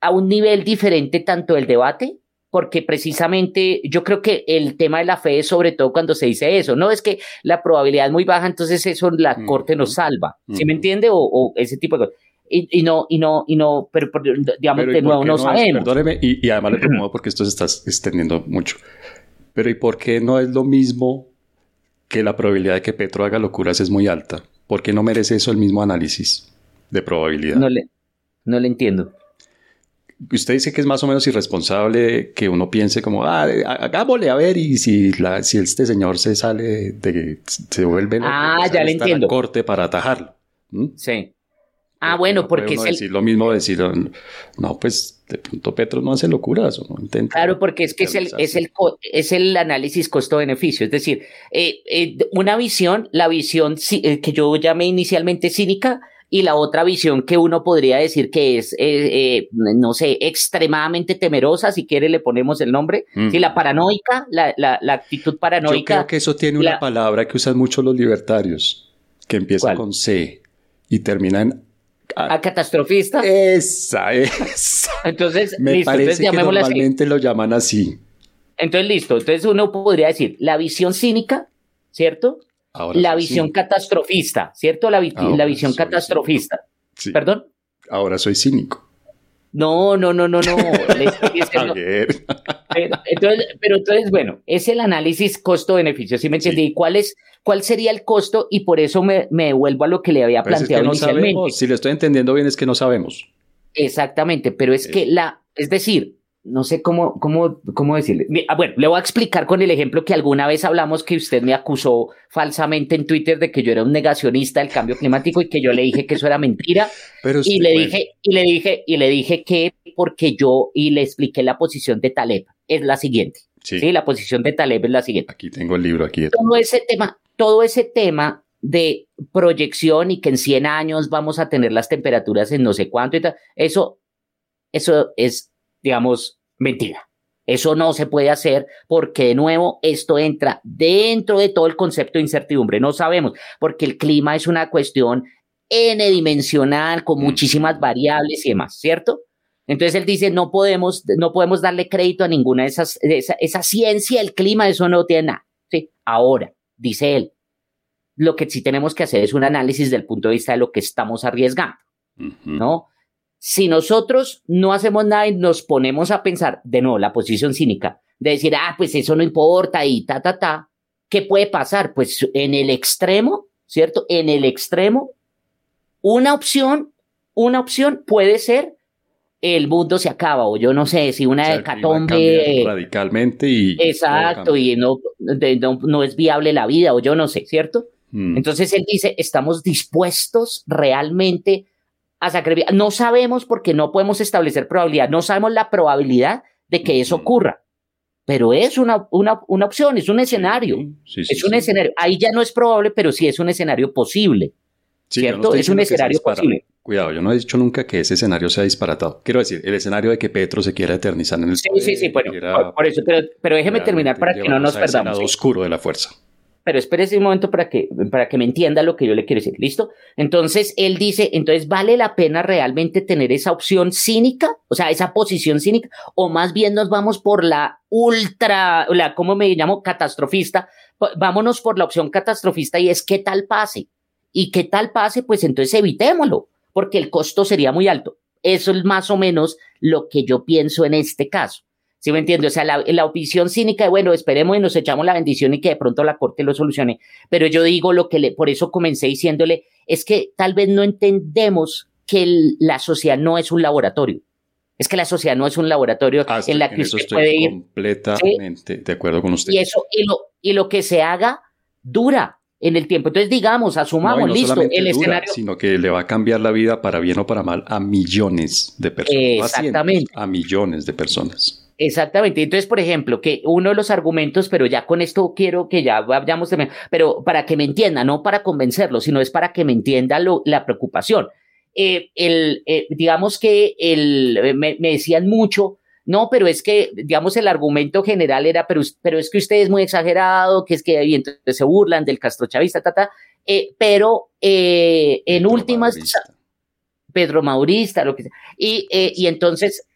a un nivel diferente tanto el debate porque precisamente yo creo que el tema de la fe es sobre todo cuando se dice eso, no es que la probabilidad es muy baja, entonces eso la corte nos salva, ¿sí me entiende? O, ese tipo de cosas. Y, no, y no, y no, pero, digamos, de nuevo no, sabemos. perdóneme, y, además le preocupo porque esto se está extendiendo mucho. Pero ¿y por qué no es lo mismo que la probabilidad de que Petro haga locuras es muy alta? ¿Por qué no merece eso el mismo análisis de probabilidad? No le, no le entiendo usted dice que es más o menos irresponsable que uno piense como, ah, hagámosle a ver y si, la, si este señor se sale de, se vuelve ah, ya le entiendo. corte para atajarlo. Sí. Ah, bueno, porque es decir lo mismo, decir, no, pues de pronto Petro no hace locuras o no intenta. Claro, porque es que es el, es el, es el análisis costo-beneficio, es decir, eh, eh, una visión, la visión eh, que yo llamé inicialmente cínica, y la otra visión que uno podría decir que es, eh, eh, no sé, extremadamente temerosa, si quiere le ponemos el nombre, sí, la paranoica, la, la, la, actitud paranoica. Yo creo que eso tiene una palabra que usan mucho los libertarios, que empieza con C y termina en a, catastrofista. Esa, esa. Entonces, Me listo, parece que normalmente lo llaman así. Entonces, listo. Entonces uno podría decir la visión cínica, ¿cierto? La visión catastrofista, ¿cierto? La, la visión catastrofista. ¿Perdón? Ahora soy cínico. No, no, no, no, no. entonces, pero entonces, bueno, es el análisis costo-beneficio, ¿sí me entendí? ¿Cuál, es, ¿Cuál sería el costo? Y por eso me, me devuelvo a lo que le había pues planteado inicialmente. si le estoy entendiendo bien, es que no sabemos. Exactamente, pero es que la, es decir, no sé cómo, cómo, cómo decirle. Ah, bueno, le voy a explicar con el ejemplo que alguna vez hablamos que usted me acusó falsamente en Twitter de que yo era un negacionista del cambio climático y que yo le dije que eso era mentira. Pero y le dije, y le dije, y le dije que porque yo, y le expliqué la posición de Taleb, es la siguiente. Sí. La posición de Taleb es la siguiente. Aquí tengo el libro, aquí. Todo ese tema, todo ese tema de proyección y que en 100 años vamos a tener las temperaturas en no sé cuánto y tal, eso, eso es digamos, mentira. Eso no se puede hacer porque, de nuevo, esto entra dentro de todo el concepto de incertidumbre. No sabemos, porque el clima es una cuestión n-dimensional, con muchísimas variables y demás, ¿cierto? Entonces él dice, no podemos, no podemos darle crédito a ninguna de esas, esa, esa, ciencia del clima, eso no tiene nada. ¿sí? Ahora, dice él, lo que sí tenemos que hacer es un análisis del punto de vista de lo que estamos arriesgando, ¿no? Si nosotros no hacemos nada y nos ponemos a pensar, de nuevo, la posición cínica, de decir, ah, pues eso no importa y ta, ta, ta, ¿qué puede pasar? Pues en el extremo, ¿cierto? En el extremo, una opción, una opción puede ser el mundo se acaba o yo no sé si una hecatombe radicalmente y exacto y no, no, es viable la vida o yo no sé cierto mm. entonces él dice estamos dispuestos realmente a sacrificar. No sabemos porque no podemos establecer probabilidad, no sabemos la probabilidad de que eso ocurra, pero es una, una, una opción, es un escenario, es un escenario. Ahí ya no es probable, pero sí es un escenario posible, ¿cierto? es un escenario posible. Cuidado, yo no he dicho nunca que ese escenario sea disparatado. Quiero decir, el escenario de que Petro se quiera eternizar en el Sí, sí, sí, bueno, por, eso, pero, déjeme terminar para que no nos perdamos. El oscuro de la fuerza. Pero espérese un momento para que, para que me entienda lo que yo le quiero decir. ¿Listo? Entonces, él dice, entonces, ¿vale la pena realmente tener esa opción cínica? O sea, esa posición cínica, o más bien nos vamos por la ultra, la, ¿cómo me llamo? Catastrofista. Vámonos por la opción catastrofista y es qué tal pase. Y qué tal pase, pues entonces evitémoslo, porque el costo sería muy alto. Eso es más o menos lo que yo pienso en este caso. ¿Sí me entiende? O sea, la, la opción cínica de, bueno, esperemos y nos echamos la bendición y que de pronto la corte lo solucione. Pero yo digo lo que le, por eso comencé diciéndole, es que tal vez no entendemos que la sociedad no es un laboratorio. Es que la sociedad no es un laboratorio ah, en la que usted puede ir. Completamente de acuerdo con usted. Y eso, y lo, y lo que se haga dura en el tiempo. Entonces, digamos, asumamos, listo, el escenario. Sino que le va a cambiar la vida para bien o para mal a millones de personas. Exactamente. a millones de personas. Exactamente. Entonces, por ejemplo, que uno de los argumentos, pero ya con esto quiero que ya vayamos, pero para que me entienda, no para convencerlo, sino es para que me entienda lo, la preocupación. Eh, el, eh, digamos que el, me, decían mucho, no, pero es que, digamos, el argumento general era, pero, pero es que usted es muy exagerado, que es que y entonces se burlan del castrochavista, ta, ta, eh, pero en últimas, Pedro Maurista, lo que sea, y, y entonces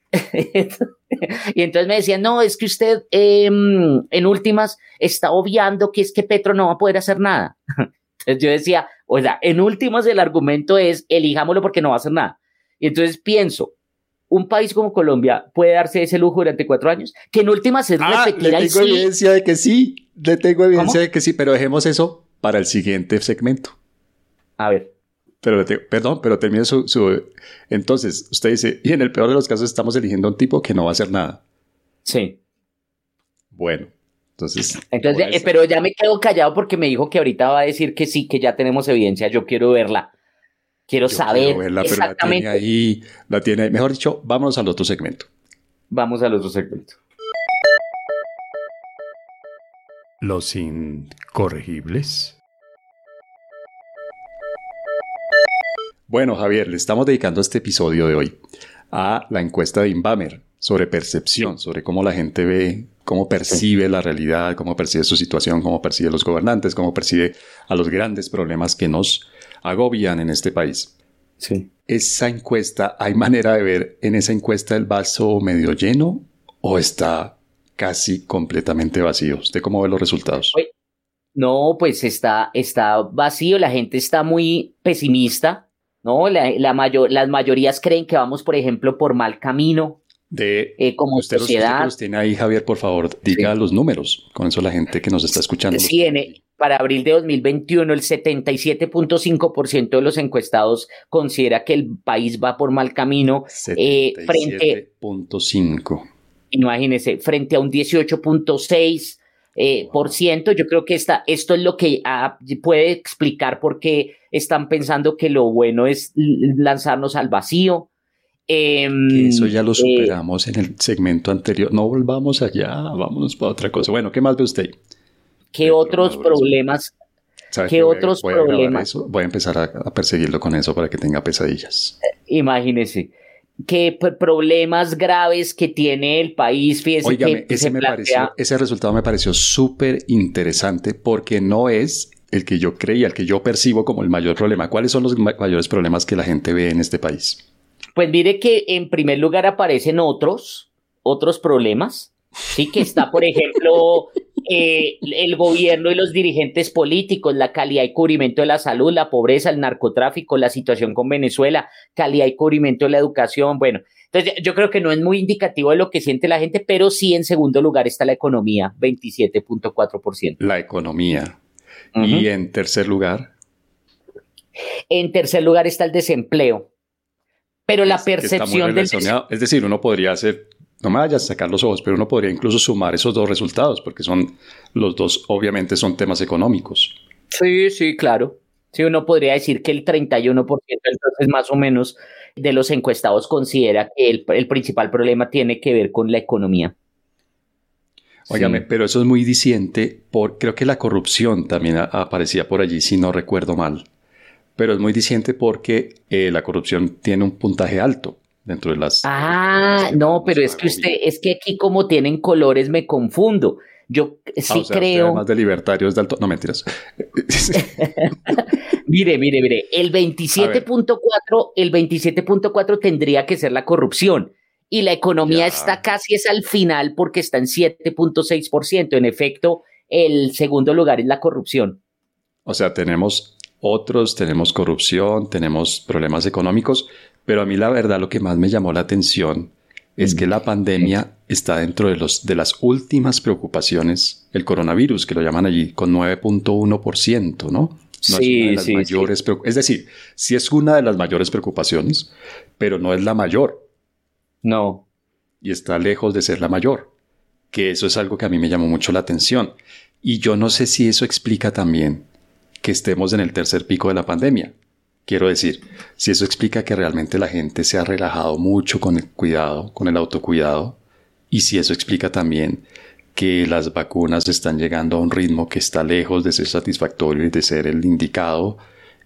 y entonces me decían, no, es que usted em, en últimas está obviando que es que Petro no va a poder hacer nada. Entonces yo decía, o sea, en últimas el argumento es, elijámoslo porque no va a hacer nada. Y entonces pienso, un país como Colombia puede darse ese lujo durante cuatro años, que en últimas es ah, repetir le tengo evidencia de que sí, le tengo evidencia de que sí, pero dejemos eso para el siguiente segmento. A ver. Pero, perdón, pero termina su, Entonces, usted dice, y en el peor de los casos estamos eligiendo a un tipo que no va a hacer nada. Sí. Bueno, entonces... Entonces, eh, pero ya me quedo callado porque me dijo que ahorita va a decir que sí, que ya tenemos evidencia. Yo quiero verla. Quiero saber verla, exactamente. Pero la tiene ahí, la tiene ahí. Mejor dicho, vámonos al otro segmento. Vamos al otro segmento. Los incorregibles. Bueno, Javier, le estamos dedicando este episodio de hoy a la encuesta de Inbamer sobre percepción, sobre cómo la gente ve, cómo percibe la realidad, cómo percibe su situación, cómo percibe los gobernantes, cómo percibe a los grandes problemas que nos agobian en este país. Sí. Esa encuesta, ¿hay manera de ver en esa encuesta el vaso medio lleno o está casi completamente vacío? ¿Usted cómo ve los resultados? No, pues está, está vacío, la gente está muy pesimista ¿no? La, mayor, las mayorías creen que vamos, por ejemplo, por mal camino. De, eh, como usted, sociedad. Usted tiene ahí, Javier, por favor, diga los números. Con eso la gente que nos está escuchando. Sí, para abril de 2021, el 77.5% de los encuestados considera que el país va por mal camino. 77.5. Eh, frente. Imagínese, frente a un 18.6%. Eh, por ciento. Yo creo que esta, esto es lo que ah, puede explicar por qué están pensando que lo bueno es lanzarnos al vacío. Em, eso ya lo eh, superamos en el segmento anterior. No volvamos allá, vámonos para otra cosa. Bueno, ¿qué más ve usted? ¿Qué otros problemas? ¿Qué otros problemas? Voy a empezar a, perseguirlo con eso para que tenga pesadillas. imagínese qué problemas graves que tiene el país. Fíjese que ese, me pareció, ese resultado me pareció súper interesante porque no es el que yo creía, el que yo percibo como el mayor problema. ¿Cuáles son los mayores problemas que la gente ve en este país? Pues mire que en primer lugar aparecen otros, otros problemas. Sí, que está, por ejemplo, eh, el gobierno y los dirigentes políticos, la calidad y cubrimiento de la salud, la pobreza, el narcotráfico, la situación con Venezuela, calidad y cubrimiento de la educación. Bueno, entonces yo creo que no es muy indicativo de lo que siente la gente, pero sí en segundo lugar está la economía, 27.4%. La economía. ¿Y en tercer lugar? En tercer lugar está el desempleo. Pero la percepción del... Es decir, uno podría hacer no me vayas a sacar los ojos, pero uno podría incluso sumar esos dos resultados, porque son los dos, obviamente, son temas económicos. Sí, sí, claro. Sí, uno podría decir que el 31% entonces más o menos de los encuestados considera que el, principal problema tiene que ver con la economía. Óigame, pero eso es muy diciente, por, creo que la corrupción también aparecía por allí, si no recuerdo mal. Pero es muy diciente porque eh, la corrupción tiene un puntaje alto dentro de las... Ah, no, pero es que usted, es que aquí como tienen colores me confundo. Yo sí ah, creo. Además de libertarios de alto. No mentiras. mire, mire, mire. El 27.4, el 27.4 tendría que ser la corrupción. Y la economía está casi es al final porque está en 7.6%. En efecto, el segundo lugar es la corrupción. O sea, tenemos otros, tenemos corrupción, tenemos problemas económicos, pero a mí la verdad lo que más me llamó la atención es que la pandemia está dentro de, los, de las últimas preocupaciones, el coronavirus, que lo llaman allí, con 9.1%, ¿no? No sí, es sí, mayores Es decir, sí es una de las mayores preocupaciones, pero no es la mayor. No. Y está lejos de ser la mayor, que eso es algo que a mí me llamó mucho la atención. Y yo no sé si eso explica también que estemos en el tercer pico de la pandemia. Quiero decir, si eso explica que realmente la gente se ha relajado mucho con el cuidado, con el autocuidado, y si eso explica también que las vacunas están llegando a un ritmo que está lejos de ser satisfactorio y de ser el indicado,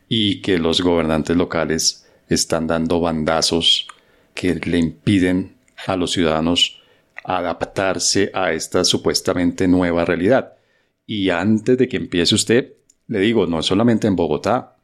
y que los gobernantes locales están dando bandazos que le impiden a los ciudadanos adaptarse a esta supuestamente nueva realidad. Y antes de que empiece usted, le digo, no solamente en Bogotá,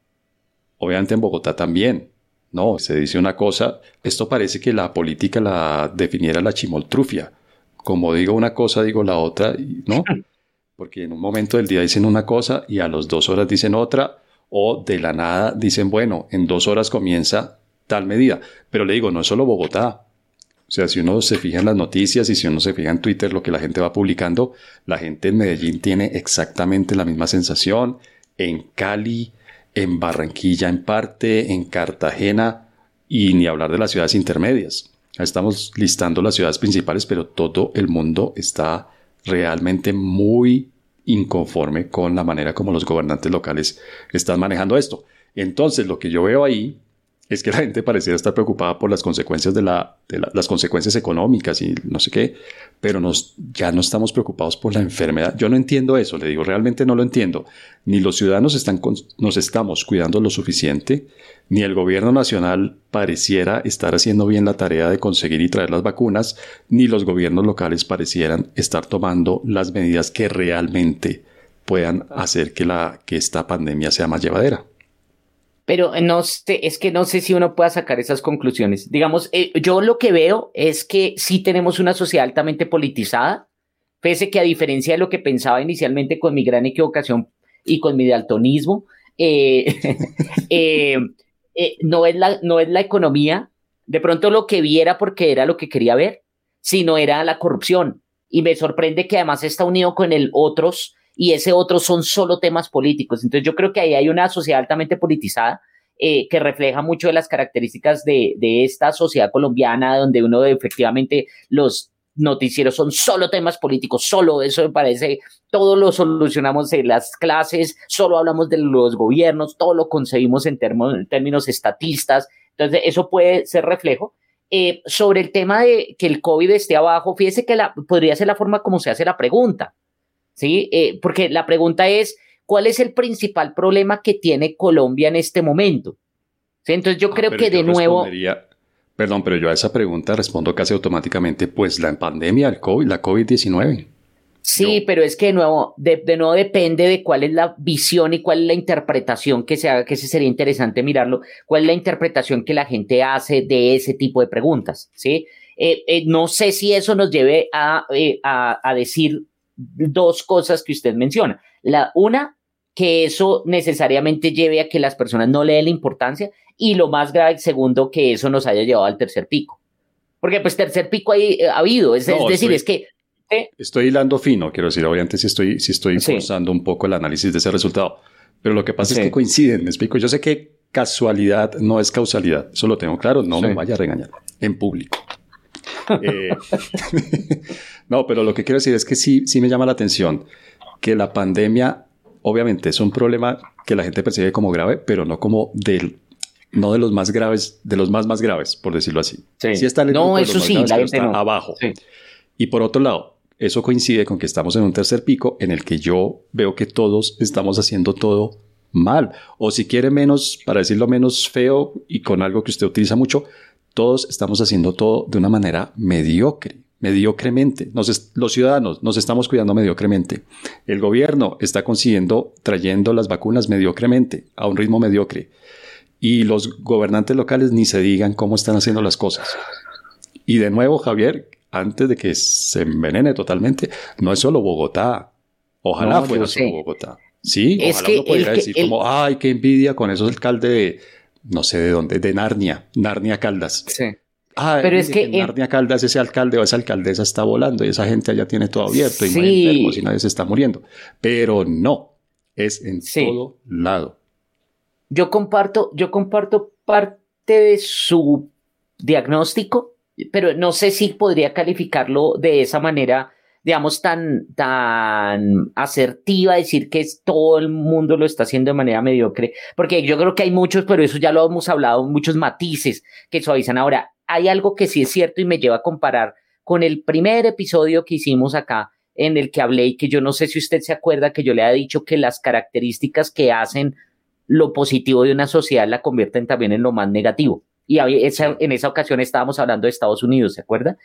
Obviamente en Bogotá también. No, se dice una cosa, esto parece que la política la definiera la chimoltrufia. Como digo una cosa, digo la otra, ¿no? Porque en un momento del día dicen una cosa y a las dos horas dicen otra, o de la nada dicen, bueno, en dos horas comienza tal medida. Pero le digo, no es solo Bogotá. O sea, si uno se fija en las noticias y si uno se fija en Twitter lo que la gente va publicando, la gente en Medellín tiene exactamente la misma sensación. En Cali, en Barranquilla en parte, en Cartagena y ni hablar de las ciudades intermedias. Estamos listando las ciudades principales, pero todo el mundo está realmente muy inconforme con la manera como los gobernantes locales están manejando esto. Entonces, lo que yo veo ahí es que la gente pareciera estar preocupada por las consecuencias de, la, consecuencias económicas y no sé qué, pero nos, ya no estamos preocupados por la enfermedad. Yo no entiendo eso, le digo, realmente no lo entiendo. Ni los ciudadanos están nos estamos cuidando lo suficiente, ni el gobierno nacional pareciera estar haciendo bien la tarea de conseguir y traer las vacunas, ni los gobiernos locales parecieran estar tomando las medidas que realmente puedan hacer que, la, que esta pandemia sea más llevadera. Pero no sé, es que no sé si uno pueda sacar esas conclusiones. Digamos, eh, yo lo que veo es que sí tenemos una sociedad altamente politizada, pese que a diferencia de lo que pensaba inicialmente con mi gran equivocación y con mi daltonismo, eh, eh, no, es la, no es la economía, de pronto lo que viera porque era lo que quería ver, sino era la corrupción. Y me sorprende que además está unido con el otros y ese otro son solo temas políticos. Entonces yo creo que ahí hay una sociedad altamente politizada eh, que refleja mucho de las características de, de, esta sociedad colombiana, donde uno efectivamente los noticieros son solo temas políticos, solo eso me parece, todo lo solucionamos en las clases, solo hablamos de los gobiernos, todo lo concebimos en, términos estatistas, entonces eso puede ser reflejo. Eh, sobre el tema de que el COVID esté abajo, fíjese que la, podría ser la forma como se hace la pregunta. ¿Sí? Eh, porque la pregunta es, ¿cuál es el principal problema que tiene Colombia en este momento? Entonces yo ah, creo que de nuevo... Perdón, pero yo a esa pregunta respondo casi automáticamente, pues la pandemia, el COVID, la COVID-19. Sí, pero es que de nuevo, de, nuevo depende de cuál es la visión y cuál es la interpretación que se haga, que ese sería interesante mirarlo, cuál es la interpretación que la gente hace de ese tipo de preguntas, ¿sí? Eh, eh, no sé si eso nos lleve a, a, a decir dos cosas que usted menciona. La una, que eso necesariamente lleve a que las personas no le den la importancia y lo más grave, segundo, que eso nos haya llevado al tercer pico. Porque pues tercer pico ahí eh, ha habido, es, decir, es que... ¿eh? Estoy hilando fino, quiero decir, obviamente si estoy, si estoy forzando un poco el análisis de ese resultado, pero lo que pasa es que coinciden, me explico, yo sé que casualidad no es causalidad, eso lo tengo claro, no me vaya a regañar en público. Eh, no, pero lo que quiero decir es que sí, sí me llama la atención que la pandemia, obviamente, es un problema que la gente percibe como grave, pero no como del no de los más graves, de los más más graves, por decirlo así. Sí, está no, eso sí, está abajo. Y por otro lado, eso coincide con que estamos en un tercer pico en el que yo veo que todos estamos haciendo todo mal. O si quiere menos, para decirlo menos feo y con algo que usted utiliza mucho, todos estamos haciendo todo de una manera mediocre, mediocremente. los ciudadanos nos estamos cuidando mediocremente. El gobierno está consiguiendo, trayendo las vacunas mediocremente, a un ritmo mediocre. Y los gobernantes locales ni se digan cómo están haciendo las cosas. Y de nuevo, Javier, antes de que se envenene totalmente, no es solo Bogotá. Ojalá fuera solo Bogotá. Sí, es ojalá uno pudiera decir como, ay, qué envidia con esos alcaldes de, no sé de dónde, de Narnia, Narnia Caldas. Sí. Ah, pero es que Narnia Caldas ese alcalde o esa alcaldesa está volando y esa gente allá tiene todo abierto y no hay enfermos y nadie se está muriendo. Pero no, es en todo lado. Yo comparto, yo comparto parte de su diagnóstico, pero no sé si podría calificarlo de esa manera digamos, tan, tan asertiva, decir que todo el mundo lo está haciendo de manera mediocre, porque yo creo que hay muchos, pero eso ya lo hemos hablado, muchos matices que suavizan. Ahora, hay algo que sí es cierto y me lleva a comparar con el primer episodio que hicimos acá, en el que hablé y que yo no sé si usted se acuerda que yo le había dicho que las características que hacen lo positivo de una sociedad la convierten también en lo más negativo. Y en esa ocasión estábamos hablando de Estados Unidos, ¿se acuerda?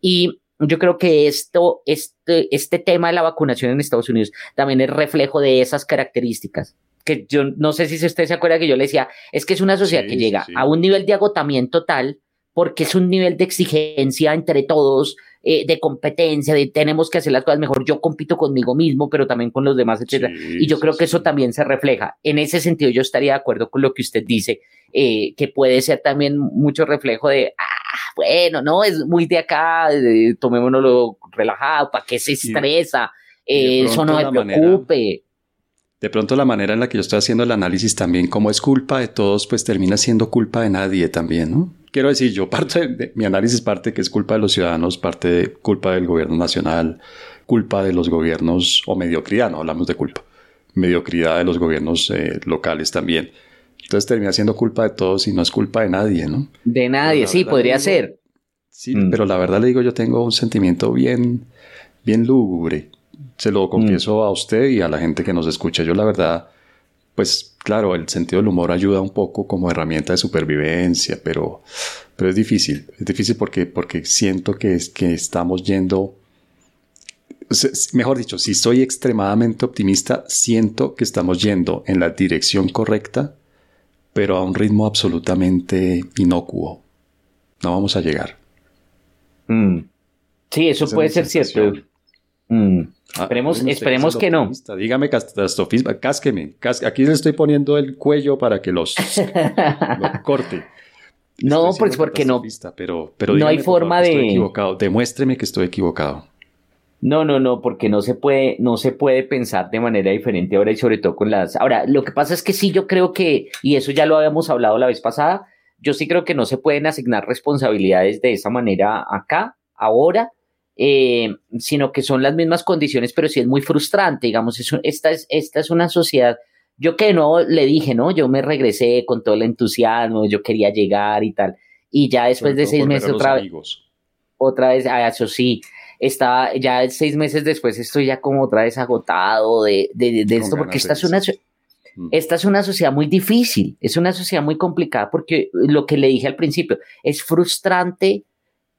Y yo creo que esto, este, este tema de la vacunación en Estados Unidos también es reflejo de esas características. Que yo no sé si usted se acuerda que yo le decía, es que es una sociedad que llega a un nivel de agotamiento tal porque es un nivel de exigencia entre todos, eh, de competencia, de tenemos que hacer las cosas mejor. Yo compito conmigo mismo, pero también con los demás, etc. y yo creo que eso también se refleja. En ese sentido, yo estaría de acuerdo con lo que usted dice, eh, que puede ser también mucho reflejo de, ah, bueno, no, es muy de acá, tomémonoslo relajado, ¿para qué se estresa? Eh, eso no me preocupe. de pronto la manera en la que yo estoy haciendo el análisis también, como es culpa de todos, pues termina siendo culpa de nadie también, ¿no? quiero decir, yo parte de, mi análisis parte que es culpa de los ciudadanos, parte de culpa del gobierno nacional, culpa de los gobiernos, o mediocridad, no hablamos de culpa, mediocridad de los gobiernos eh, locales también. Entonces termina siendo culpa de todos y no es culpa de nadie, ¿no? De nadie, sí, podría ser. Sí, mm. pero la verdad le digo, yo tengo un sentimiento bien, bien lúgubre. Se lo confieso a usted y a la gente que nos escucha. Yo la verdad, pues claro, el sentido del humor ayuda un poco como herramienta de supervivencia, pero, pero es difícil. Es difícil porque, porque siento que, es, que estamos yendo... Mejor dicho, si soy extremadamente optimista, siento que estamos yendo en la dirección correcta, pero a un ritmo absolutamente inocuo. No vamos a llegar. Mm. Sí, eso puede ser cierto. Mm. Ah, esperemos, esperemos que no. Dígame catastrofismo, cásqueme. aquí le estoy poniendo el cuello para que los corte. No, pues porque no. Pero, pero no hay forma de. Estoy equivocado. Demuéstreme que estoy equivocado. No, no, no, porque no se puede, no se puede pensar de manera diferente ahora y sobre todo con las. Ahora, lo que pasa es que sí, yo creo que, y eso ya lo habíamos hablado la vez pasada, yo sí creo que no se pueden asignar responsabilidades de esa manera acá, ahora, eh, sino que son las mismas condiciones, pero sí es muy frustrante, digamos, esta, es, esta es una sociedad, yo que no le dije, ¿no? Yo me regresé con todo el entusiasmo, yo quería llegar y tal, y ya después de seis meses otra vez, otra vez, ah, eso sí, está, ya seis meses después estoy ya como otra vez agotado de, de, de esto, porque esta es una... Mm. Esta es una sociedad muy difícil, es una sociedad muy complicada porque lo que le dije al principio, es frustrante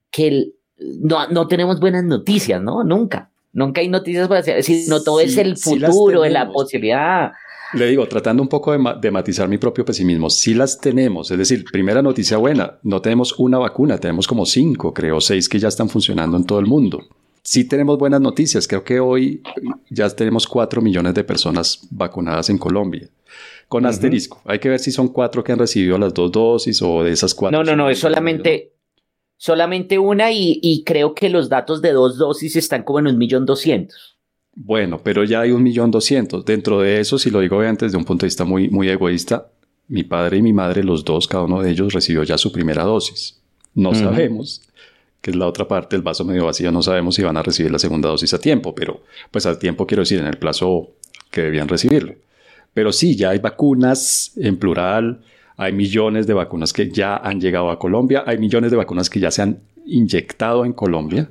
que el, no, no tenemos buenas noticias, ¿no? Nunca. Nunca hay noticias para decir, no todo es el futuro, es la posibilidad. Le digo, tratando un poco de, matizar mi propio pesimismo, sí las tenemos. Es decir, primera noticia buena, no tenemos una vacuna, tenemos como cinco, creo, seis que ya están funcionando en todo el mundo. Sí tenemos buenas noticias. Creo que hoy ya tenemos cuatro millones de personas vacunadas en Colombia. Con asterisco. Hay que ver si son cuatro que han recibido las dos dosis o de esas cuatro. No, no, no, es solamente, solamente una y, creo que los datos de dos dosis están como en un millón doscientos. Bueno, pero ya hay un millón doscientos. Dentro de eso, si lo digo antes desde un punto de vista muy, muy egoísta, mi padre y mi madre, los dos, cada uno de ellos recibió ya su primera dosis. No sabemos, que es la otra parte, el vaso medio vacío, no sabemos si van a recibir la segunda dosis a tiempo, pero pues a tiempo quiero decir en el plazo que debían recibirlo. Pero sí, ya hay vacunas en plural, hay millones de vacunas que ya han llegado a Colombia, hay millones de vacunas que ya se han inyectado en Colombia.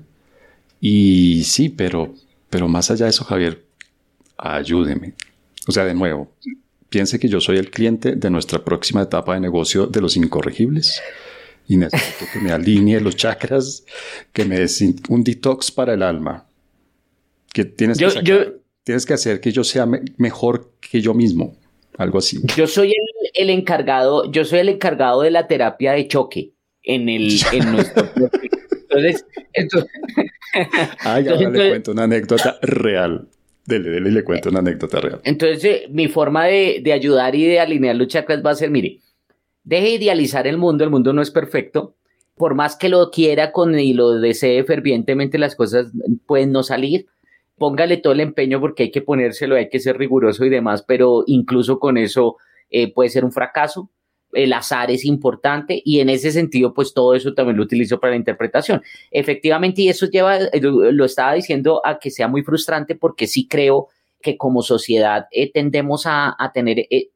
Y sí, pero, pero más allá de eso, Javier, ayúdeme. O sea, de nuevo, piense que yo soy el cliente de nuestra próxima etapa de negocio de los incorregibles y necesito que me alinee los chakras, que me des un detox para el alma. Que tienes que, tienes que hacer que yo sea mejor que yo mismo, algo así. Yo soy el, encargado, yo soy el encargado de la terapia de choque en el en nuestro entonces, entonces, Ay, ahora le cuento una anécdota real. Dele, dele, le cuento una anécdota real. Entonces, eh, mi forma de, de, ayudar y de alinear los chakras va a ser, mire, deje de idealizar el mundo, el mundo no es perfecto. Por más que lo quiera con y lo desee fervientemente, las cosas pueden no salir. Póngale todo el empeño porque hay que ponérselo, hay que ser riguroso y demás, pero incluso con eso eh, puede ser un fracaso el azar es importante y en ese sentido, pues todo eso también lo utilizo para la interpretación. Efectivamente, y eso lleva, lo estaba diciendo, a que sea muy frustrante porque sí creo que como sociedad eh, tendemos a, tener, eh,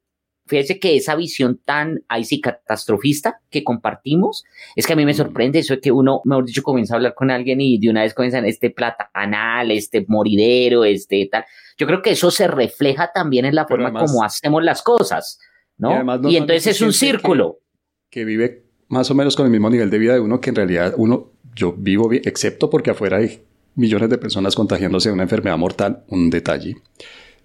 fíjese que esa visión tan, ahí sí, catastrofista que compartimos, es que a mí me sorprende eso de que uno, mejor dicho, comienza a hablar con alguien y de una vez comienzan este platanal, este moridero, este tal. Yo creo que eso se refleja también en la forma como hacemos las cosas. ¿No? Y, entonces es un círculo. Que, vive más o menos con el mismo nivel de vida de uno que en realidad uno, yo vivo bien, excepto porque afuera hay millones de personas contagiándose de una enfermedad mortal, un detalle,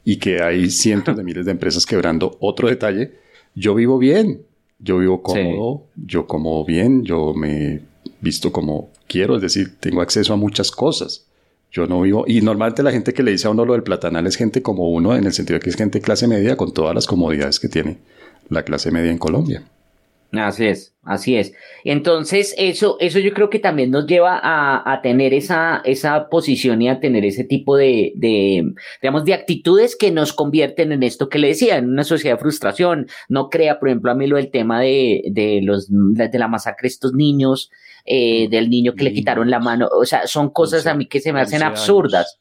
y que hay cientos de miles de empresas quebrando, otro detalle, yo vivo bien, yo vivo cómodo, yo como bien, yo me visto como quiero, es decir, tengo acceso a muchas cosas. Yo no vivo, y normalmente la gente que le dice a uno lo del platanal es gente como uno, en el sentido de que es gente clase media con todas las comodidades que tiene la clase media en Colombia. Así es, así es. Entonces, eso, eso yo creo que también nos lleva a, tener esa, esa posición y a tener ese tipo de, de, digamos, de actitudes que nos convierten en esto que le decía, en una sociedad de frustración. No crea, por ejemplo, a mí lo del tema de, de los, de la masacre de estos niños, eh, del niño que le quitaron la mano. O sea, son cosas a mí que se me hacen absurdas.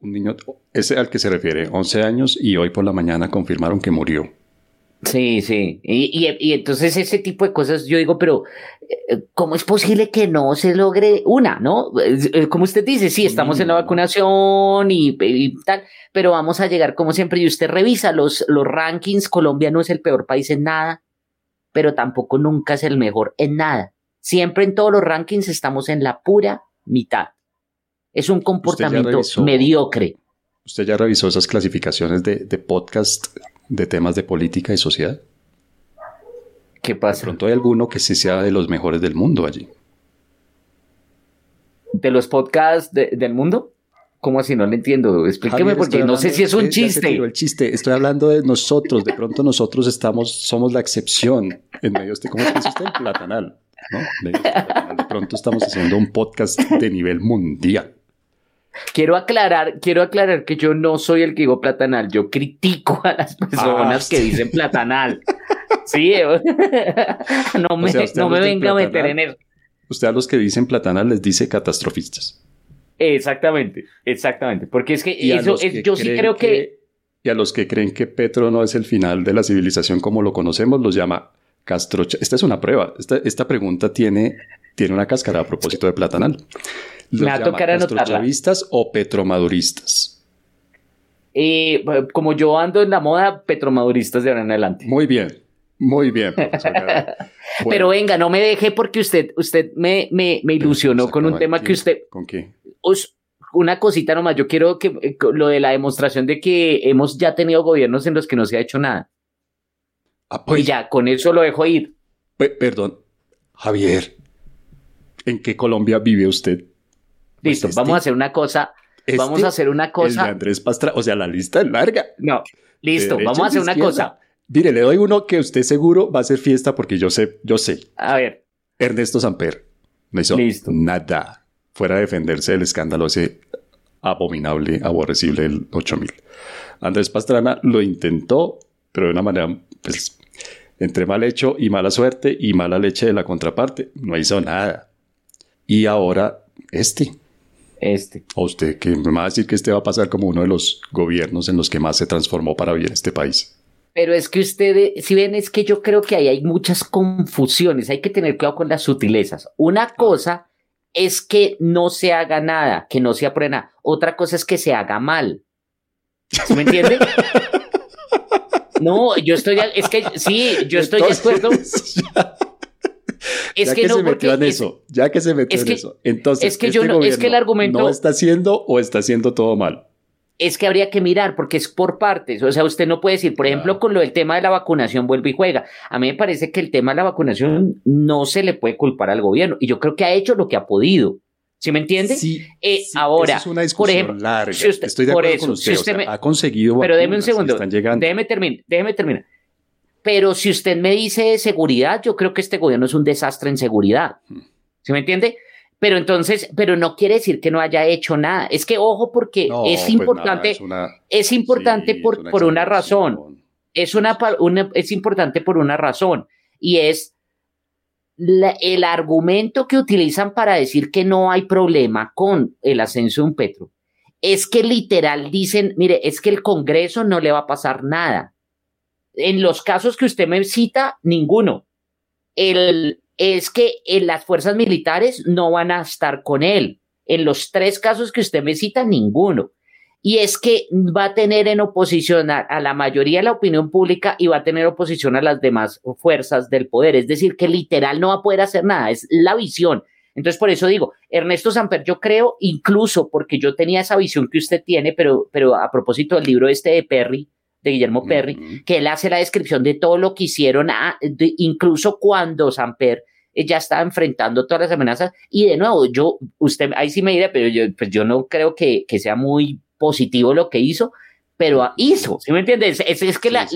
Un niño, ese al que se refiere, 11 años y hoy por la mañana confirmaron que murió. Sí, sí. Y, y, entonces ese tipo de cosas yo digo, pero eh, ¿cómo es posible que no se logre una, no? Como usted dice, sí, estamos en la vacunación y, tal, pero vamos a llegar como siempre y usted revisa los, los rankings, Colombia no es el peor país en nada, pero tampoco nunca es el mejor en nada. Siempre en todos los rankings estamos en la pura mitad. Es un comportamiento mediocre. ¿Usted ya revisó esas clasificaciones de, de podcast de temas de política y sociedad? ¿Qué pasa? De pronto hay alguno que sí sea de los mejores del mundo allí. ¿De los podcasts del mundo? ¿Cómo así? No le entiendo. Explíqueme porque no sé si es un chiste. el chiste. Estoy hablando de nosotros. De pronto nosotros estamos, somos la excepción en medio de este, ¿cómo es usted? Platanal. ¿No? De pronto estamos haciendo un podcast de nivel mundial. Quiero aclarar, quiero aclarar que yo no soy el que digo platanal, yo critico a las personas ah, que dicen platanal. sí, no me, no me venga a meter en eso. Usted a los que dicen platanal les dice catastrofistas. Exactamente, exactamente, porque es que eso, yo sí creo que, Y a los que creen que Petro no es el final de la civilización como lo conocemos, los llama Castro. Esta es una prueba, esta, esta pregunta tiene, tiene una cáscara a propósito de platanal. Me va a tocar anotarla. o petromaduristas? Eh, como yo ando en la moda, petromaduristas de ahora en adelante. Muy bien, muy bien, Pero venga, no me deje porque usted, usted me, me, me ilusionó con un tema que usted... ¿Con qué? una cosita nomás, yo quiero que eh, lo de la demostración de que hemos ya tenido gobiernos en los que no se ha hecho nada. Ah, pues. y ya, con eso lo dejo ir. perdón, Javier, ¿en qué Colombia vive usted? Pues Listo, vamos a hacer una cosa. vamos a hacer una cosa. El de Andrés Pastra, o sea, la lista es larga. No, listo, vamos a hacer una cosa. Mire, le doy uno que usted seguro va a hacer fiesta porque yo sé, yo sé. A ver. Ernesto Samper no hizo Listo. nada fuera a defenderse del escándalo ese abominable, aborrecible del 8000. Andrés Pastrana lo intentó, pero de una manera, pues, entre mal hecho y mala suerte y mala leche de la contraparte, no hizo nada. Y ahora este. Este. ¿O usted que me va a decir que este va a pasar como uno de los gobiernos en los que más se transformó para bien este país? Pero es que ustedes, si ven, es que yo creo que ahí hay muchas confusiones, hay que tener cuidado con las sutilezas. Una cosa es que no se haga nada, que no se aprueba Otra cosa es que se haga mal. ¿Sí me entiende? No, yo estoy, es que sí, yo estoy de acuerdo. Es ya que, se metió en eso, ya que se metió en eso. Entonces, es que yo este no, es que el argumento no está haciendo o está haciendo todo mal. Es que habría que mirar porque es por partes. O sea, usted no puede decir, por ejemplo, con lo del tema de la vacunación vuelve y juega. A mí me parece que el tema de la vacunación no se le puede culpar al gobierno y yo creo que ha hecho lo que ha podido. ¿Sí me entiende? Sí, eh, ahora, es una discusión larga. Estoy de acuerdo con usted. ha conseguido. Pero déjeme un segundo. Déjeme terminar. Déjeme terminar. Pero si usted me dice seguridad, yo creo que este gobierno es un desastre en seguridad. Hmm. ¿Sí me entiende? Pero entonces, pero no quiere decir que no haya hecho nada. Es que ojo porque es pues importante, es, importante por, una por una razón. Es una, es importante por una razón y es el argumento que utilizan para decir que no hay problema con el ascenso de un petro es que literal dicen, mire, es que el Congreso no le va a pasar nada. En los casos que usted me cita, ninguno. El, es que en las fuerzas militares no van a estar con él. En los tres casos que usted me cita, ninguno. Y es que va a tener en oposición a, la mayoría de la opinión pública y va a tener oposición a las demás fuerzas del poder. Es decir, que literal no va a poder hacer nada. Es la visión. Entonces, por eso digo, Ernesto Samper, yo creo, incluso porque yo tenía esa visión que usted tiene, pero, pero a propósito del libro este de Perry, de Guillermo Perry, que él hace la descripción de todo lo que hicieron, incluso cuando Samper eh, ya estaba enfrentando todas las amenazas. Y de nuevo, yo, usted ahí sí me dirá, pero yo, pues yo no creo que, que sea muy positivo lo que hizo, pero hizo, ¿sí me entiendes? Es, que la,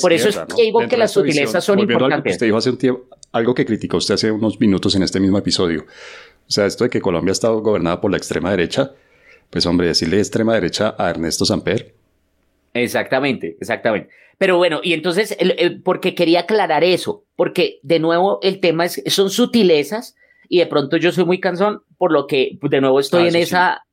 por eso es que digo que las sutilezas son importantes. Usted dijo hace un tiempo, algo que criticó usted hace unos minutos en este mismo episodio. O sea, esto de que Colombia ha estado gobernada por la extrema derecha, pues hombre, decirle extrema derecha a Ernesto Samper, Exactamente, exactamente. Pero bueno, y entonces, porque quería aclarar eso, porque de nuevo el tema es, son sutilezas y de pronto yo soy muy cansón, por lo que de nuevo estoy ah, en esa,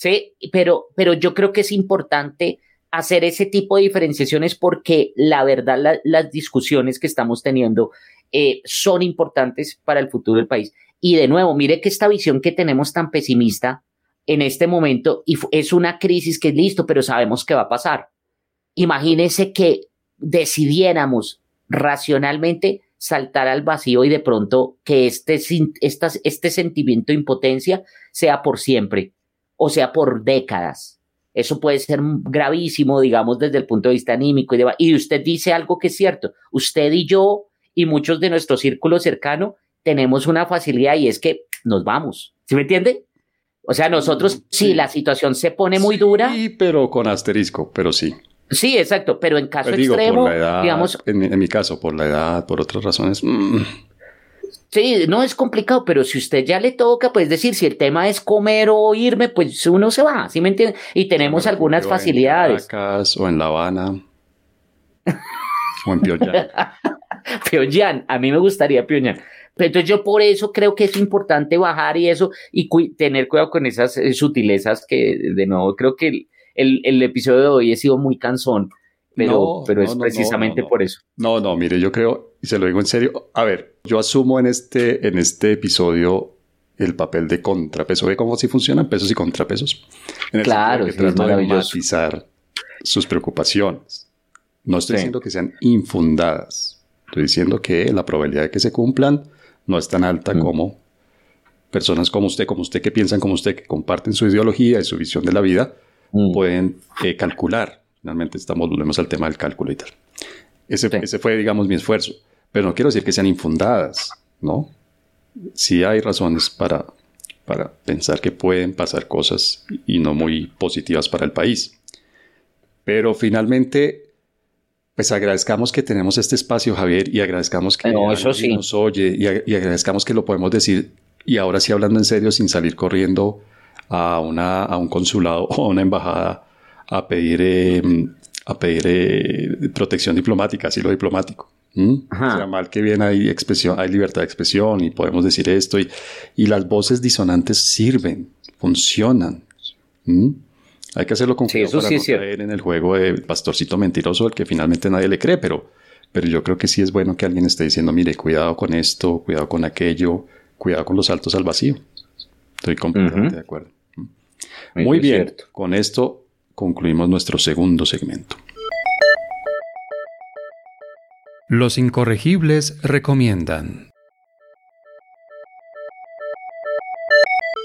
sí, pero, pero yo creo que es importante hacer ese tipo de diferenciaciones porque la verdad las discusiones que estamos teniendo eh, son importantes para el futuro del país. Y de nuevo, mire que esta visión que tenemos tan pesimista en este momento y es una crisis que es listo, pero sabemos que va a pasar Imagínese que decidiéramos racionalmente saltar al vacío y de pronto que este, este sentimiento de impotencia sea por siempre o sea por décadas. Eso puede ser gravísimo, digamos, desde el punto de vista anímico y de, Y usted dice algo que es cierto. Usted y yo y muchos de nuestro círculo cercano tenemos una facilidad y es que nos vamos. ¿Sí me entiende? O sea, nosotros, si la situación se pone muy dura. Sí, pero con asterisco, pero sí. Sí, exacto, pero en caso pues extremo, digamos... En, mi caso, por la edad, por otras razones... Mm. Sí, no es complicado, pero si usted ya le toca, pues decir, si el tema es comer o irme, pues uno se va, ¿sí me entiende? Y tenemos algunas facilidades. En Caracas o en La Habana o en Pyongyang. Pyongyang, a mí me gustaría Pyongyang. Pero entonces yo por eso creo que es importante bajar y eso y tener cuidado con esas eh, sutilezas que de nuevo creo que el, episodio de hoy ha sido muy cansón, pero, pero es precisamente por eso. No, no, mire, yo creo, y se lo digo en serio, a ver, yo asumo en este, en este episodio el papel de contrapeso. ¿Ve cómo así funcionan pesos y contrapesos? En el claro, que sí, trato de matizar sus preocupaciones. No estoy diciendo que sean infundadas. Estoy diciendo que la probabilidad de que se cumplan no es tan alta mm. como personas como usted, como usted que piensan como usted, que comparten su ideología y su visión de la vida, Mm. pueden eh, calcular. Finalmente estamos, volvemos al tema del cálculo y tal. Ese, ese, fue, digamos, mi esfuerzo. Pero no quiero decir que sean infundadas, ¿no? Sí hay razones para, para pensar que pueden pasar cosas y no muy positivas para el país. Pero finalmente, pues agradezcamos que tenemos este espacio, Javier, y agradezcamos que nos oye y, y, agradezcamos que lo podemos decir y ahora sí hablando en serio sin salir corriendo a, una, a un consulado o a una embajada a pedir, eh, a pedir eh, protección diplomática, asilo diplomático. O sea, mal que bien hay expresión, hay libertad de expresión y podemos decir esto y, y las voces disonantes sirven, funcionan. Hay que hacerlo con cuidado para no caer en el juego de pastorcito mentiroso al que finalmente nadie le cree, pero, pero yo creo que sí es bueno que alguien esté diciendo, mire, cuidado con esto, cuidado con aquello, cuidado con los saltos al vacío. Estoy completamente de acuerdo. Muy bien, con esto concluimos nuestro segundo segmento. Los incorregibles recomiendan.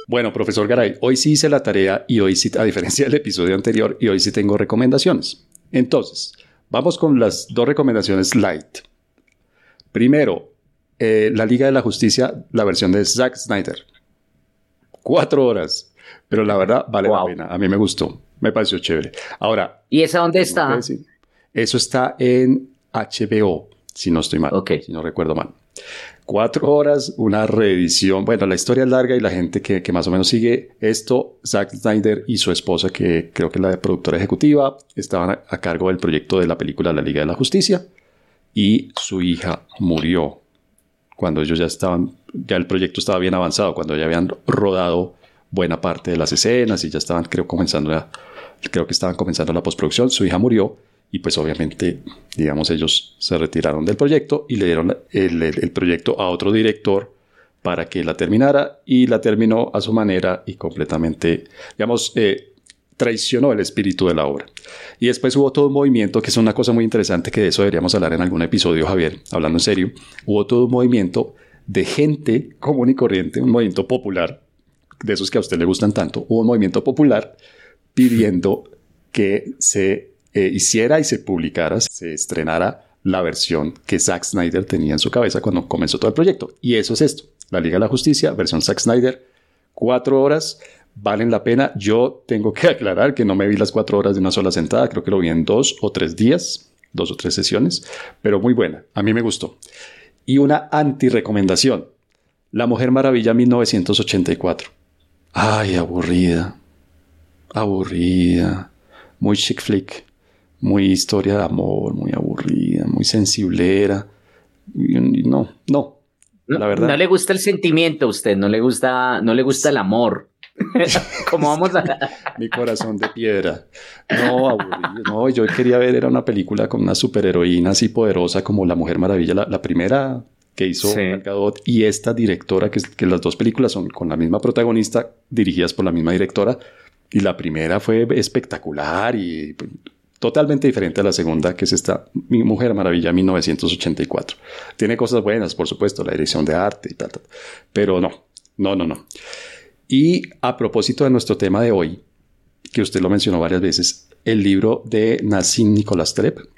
Bueno, profesor Garay, hoy sí hice la tarea y hoy sí, a diferencia del episodio anterior, y hoy sí tengo recomendaciones. Entonces, vamos con las dos recomendaciones light. Primero, eh, La Liga de la Justicia, la versión de Zack Snyder. Cuatro horas pero la verdad vale la pena. A mí me gustó, me pareció chévere. Ahora. ¿Y esa dónde está? Eso está en HBO, si no estoy mal. Si no recuerdo mal. Cuatro horas, una reedición. Bueno, la historia es larga y la gente que, que, más o menos sigue esto, Zack Snyder y su esposa, que creo que es la productora ejecutiva, estaban a cargo del proyecto de la película La Liga de la Justicia y su hija murió cuando ellos ya estaban, ya el proyecto estaba bien avanzado, cuando ya habían rodado buena parte de las escenas y ya estaban, creo, comenzando la, creo que estaban comenzando la postproducción, su hija murió y pues obviamente, digamos, ellos se retiraron del proyecto y le dieron el, proyecto a otro director para que la terminara y la terminó a su manera y completamente, digamos, eh, traicionó el espíritu de la obra. Y después hubo todo un movimiento, que es una cosa muy interesante, que de eso deberíamos hablar en algún episodio, Javier, hablando en serio, hubo todo un movimiento de gente común y corriente, un movimiento popular, de esos que a usted le gustan tanto, hubo un movimiento popular pidiendo que se eh, hiciera y se publicara, se estrenara la versión que Zack Snyder tenía en su cabeza cuando comenzó todo el proyecto. Y eso es esto, la Liga de la Justicia, versión Zack Snyder, cuatro horas, valen la pena. Yo tengo que aclarar que no me vi las cuatro horas de una sola sentada, creo que lo vi en dos o tres días, dos o tres sesiones, pero muy buena, a mí me gustó. Y una anti-recomendación, La Mujer Maravilla 1984. Ay, aburrida, aburrida, muy chick flick, muy historia de amor, muy aburrida, muy sensiblera. No, no, la verdad. No le gusta el sentimiento a usted, no le gusta, no le gusta el amor. Como vamos a... Mi corazón de piedra. No, aburrido. No, yo quería ver, era una película con una superheroína así poderosa como La Mujer Maravilla, la, primera que hizo sí. y esta directora, que, que las dos películas son con la misma protagonista, dirigidas por la misma directora, y la primera fue espectacular y totalmente diferente a la segunda, que es esta Mi Mujer Maravilla 1984. Tiene cosas buenas, por supuesto, la dirección de arte y tal, tal. pero no, no, no, no. Y a propósito de nuestro tema de hoy, que usted lo mencionó varias veces, el libro de Nassim Nicolás Taleb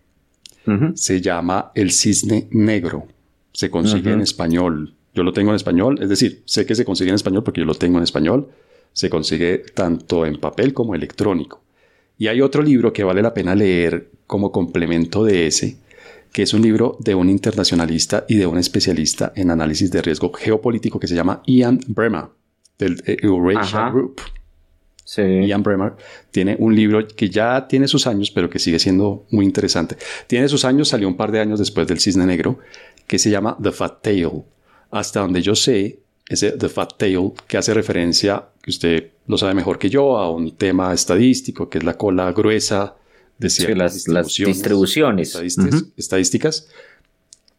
se llama El Cisne Negro. Se consigue en español. Yo lo tengo en español, es decir, sé que se consigue en español porque yo lo tengo en español. Se consigue tanto en papel como electrónico. Y hay otro libro que vale la pena leer como complemento de ese, que es un libro de un internacionalista y de un especialista en análisis de riesgo geopolítico que se llama Ian Bremer del Eurasia Group. Sí. Ian Bremer tiene un libro que ya tiene sus años, pero que sigue siendo muy interesante. Tiene sus años, salió un par de años después del Cisne Negro, que se llama The Fat Tail. Hasta donde yo sé, ese The Fat Tail, que hace referencia, que usted lo sabe mejor que yo, a un tema estadístico, que es la cola gruesa de ciertas las, distribuciones, estadísticas.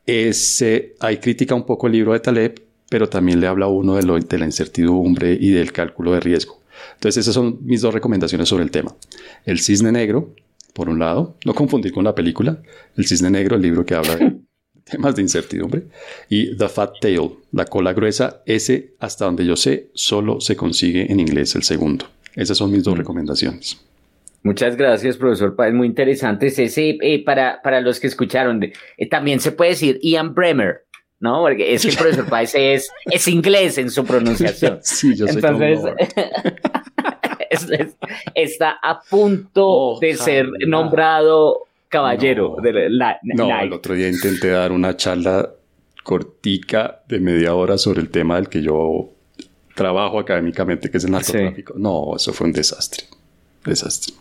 Ese, ahí critica un poco el libro de Taleb pero también le habla uno de, lo, de la incertidumbre y del cálculo de riesgo. Entonces esas son mis dos recomendaciones sobre el tema. El cisne negro, por un lado, no confundir con la película, el cisne negro, el libro que habla de temas de incertidumbre, y The Fat Tail, la cola gruesa, ese, hasta donde yo sé, solo se consigue en inglés el segundo. Esas son mis dos mm. recomendaciones. Muchas gracias, profesor Páez. Muy interesantes. Ese, eh, para, para los que escucharon, eh, también se puede decir Ian Bremer, ¿no? Porque es que el profesor Páez es, es inglés en su pronunciación. Sí, yo sé Entonces, está a punto de ser nombrado caballero. No, de la, no el otro día intenté dar una charla cortica de media hora sobre el tema del que yo trabajo académicamente, que es el narcotráfico. No, eso fue un desastre. Desastre.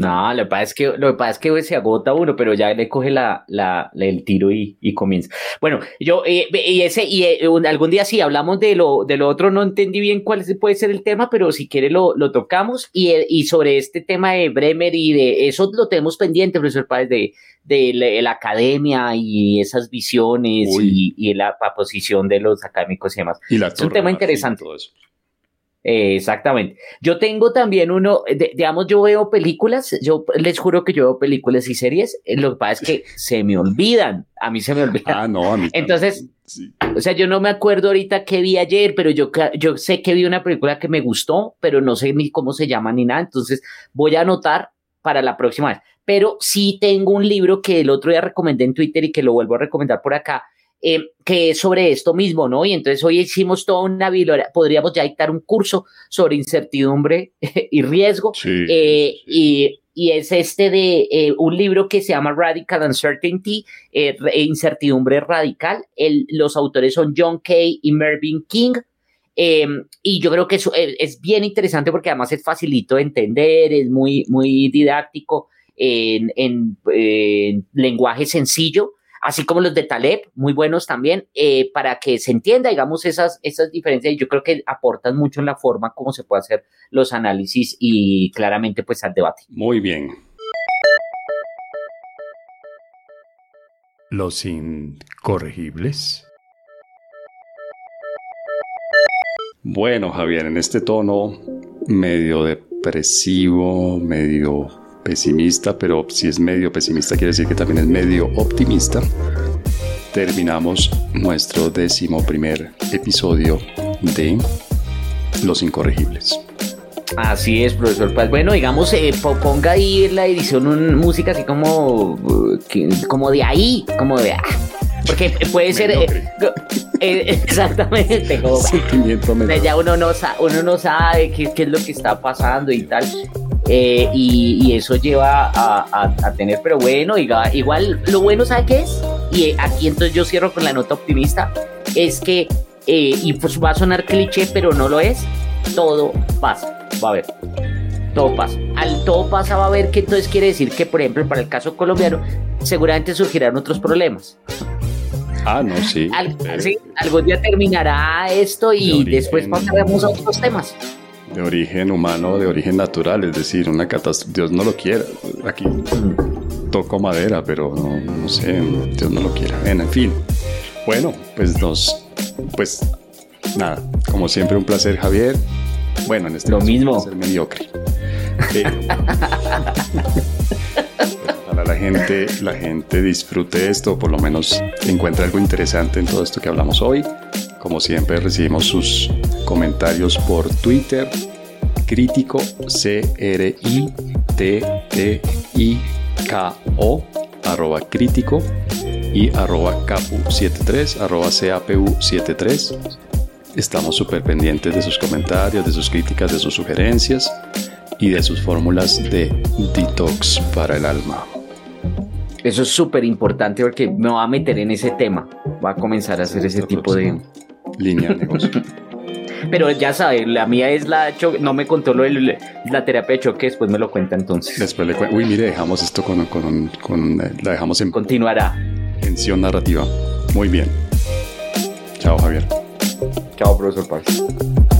No, lo que pasa es que, lo que, pasa es que se agota uno, pero ya le coge la, la, el tiro y, y, comienza. Bueno, yo, eh, y ese, y eh, algún día sí hablamos de lo, de lo otro, no entendí bien cuál puede ser el tema, pero si quiere lo, lo tocamos. Y, eh, y sobre este tema de Bremer y de eso lo tenemos pendiente, profesor Páez, de, de la, academia y esas visiones y, y, la, posición de los académicos y demás. Y la es un tema interesante. Exactamente. Yo tengo también uno, digamos, yo veo películas, yo les juro que yo veo películas y series, eh, lo que pasa es que se me olvidan, a mí se me olvidan. Ah, no, a mí. Entonces, o sea, yo no me acuerdo ahorita qué vi ayer, pero yo, yo sé que vi una película que me gustó, pero no sé ni cómo se llama ni nada, entonces voy a anotar para la próxima vez. Pero sí tengo un libro que el otro día recomendé en Twitter y que lo vuelvo a recomendar por acá, eh, que es sobre esto mismo, ¿no? Y entonces hoy hicimos toda una biblioteca, podríamos ya dictar un curso sobre incertidumbre y riesgo. Eh, y, es este de eh, un libro que se llama Radical Uncertainty, incertidumbre radical. los autores son John Kay y Mervyn King. y yo creo que eso es, bien interesante porque además es facilito de entender, es muy, muy didáctico en, en lenguaje sencillo así como los de Taleb, muy buenos también, eh, para que se entienda, digamos, esas, esas diferencias. Y yo creo que aportan mucho en la forma como se puede hacer los análisis y claramente pues al debate. Muy bien. Los incorregibles. Bueno, Javier, en este tono medio depresivo, medio pesimista, pero si es medio pesimista quiere decir que también es medio optimista, terminamos nuestro décimo primer episodio de Los Incorregibles. Así es, profesor Paz. Bueno, digamos, eh, ponga ahí en la edición un, música así como, como de ahí, como de... Ah, porque puede ser... Eh, eh, exactamente, como, ya uno no, uno no sabe qué, qué, es lo que está pasando y tal. Eh, y, eso lleva a, tener, pero bueno, igual lo bueno, ¿sabe qué es? Y aquí entonces yo cierro con la nota optimista, es que, eh, y pues va a sonar cliché, pero no lo es, todo pasa, va a ver. Todo pasa. Al todo pasa va a ver que entonces quiere decir que, por ejemplo, para el caso colombiano, seguramente surgirán otros problemas. Ah, no, sí. sí algún día terminará esto y después pasaremos a otros temas de origen humano, de origen natural, es decir, una catástrofe, Dios no lo quiera, aquí toco madera, pero no, sé, Dios no lo quiera, en fin. Bueno, pues nos, pues nada, como siempre un placer Javier, bueno, en este lo mismo. un mediocre. Eh, para la gente, la gente disfrute esto, por lo menos encuentre algo interesante en todo esto que hablamos hoy. Como siempre recibimos sus comentarios por Twitter, crítico C-R-I-T-T-I-K-O, arroba crítico y arroba capu73, arroba capu73. Estamos súper pendientes de sus comentarios, de sus críticas, de sus sugerencias y de sus fórmulas de detox para el alma. Eso es súper importante porque me va a meter en ese tema. Va a comenzar a hacer ese tipo de, línea de negocio. Pero ya sabe, la mía es la no me contó lo de la terapia de choque, después me lo cuenta entonces. Después le cuento. Uy, mire, dejamos esto con, con, con, eh, la dejamos en continuará. Tensión narrativa. Muy bien. Chao, Javier. Chao, profesor Paz.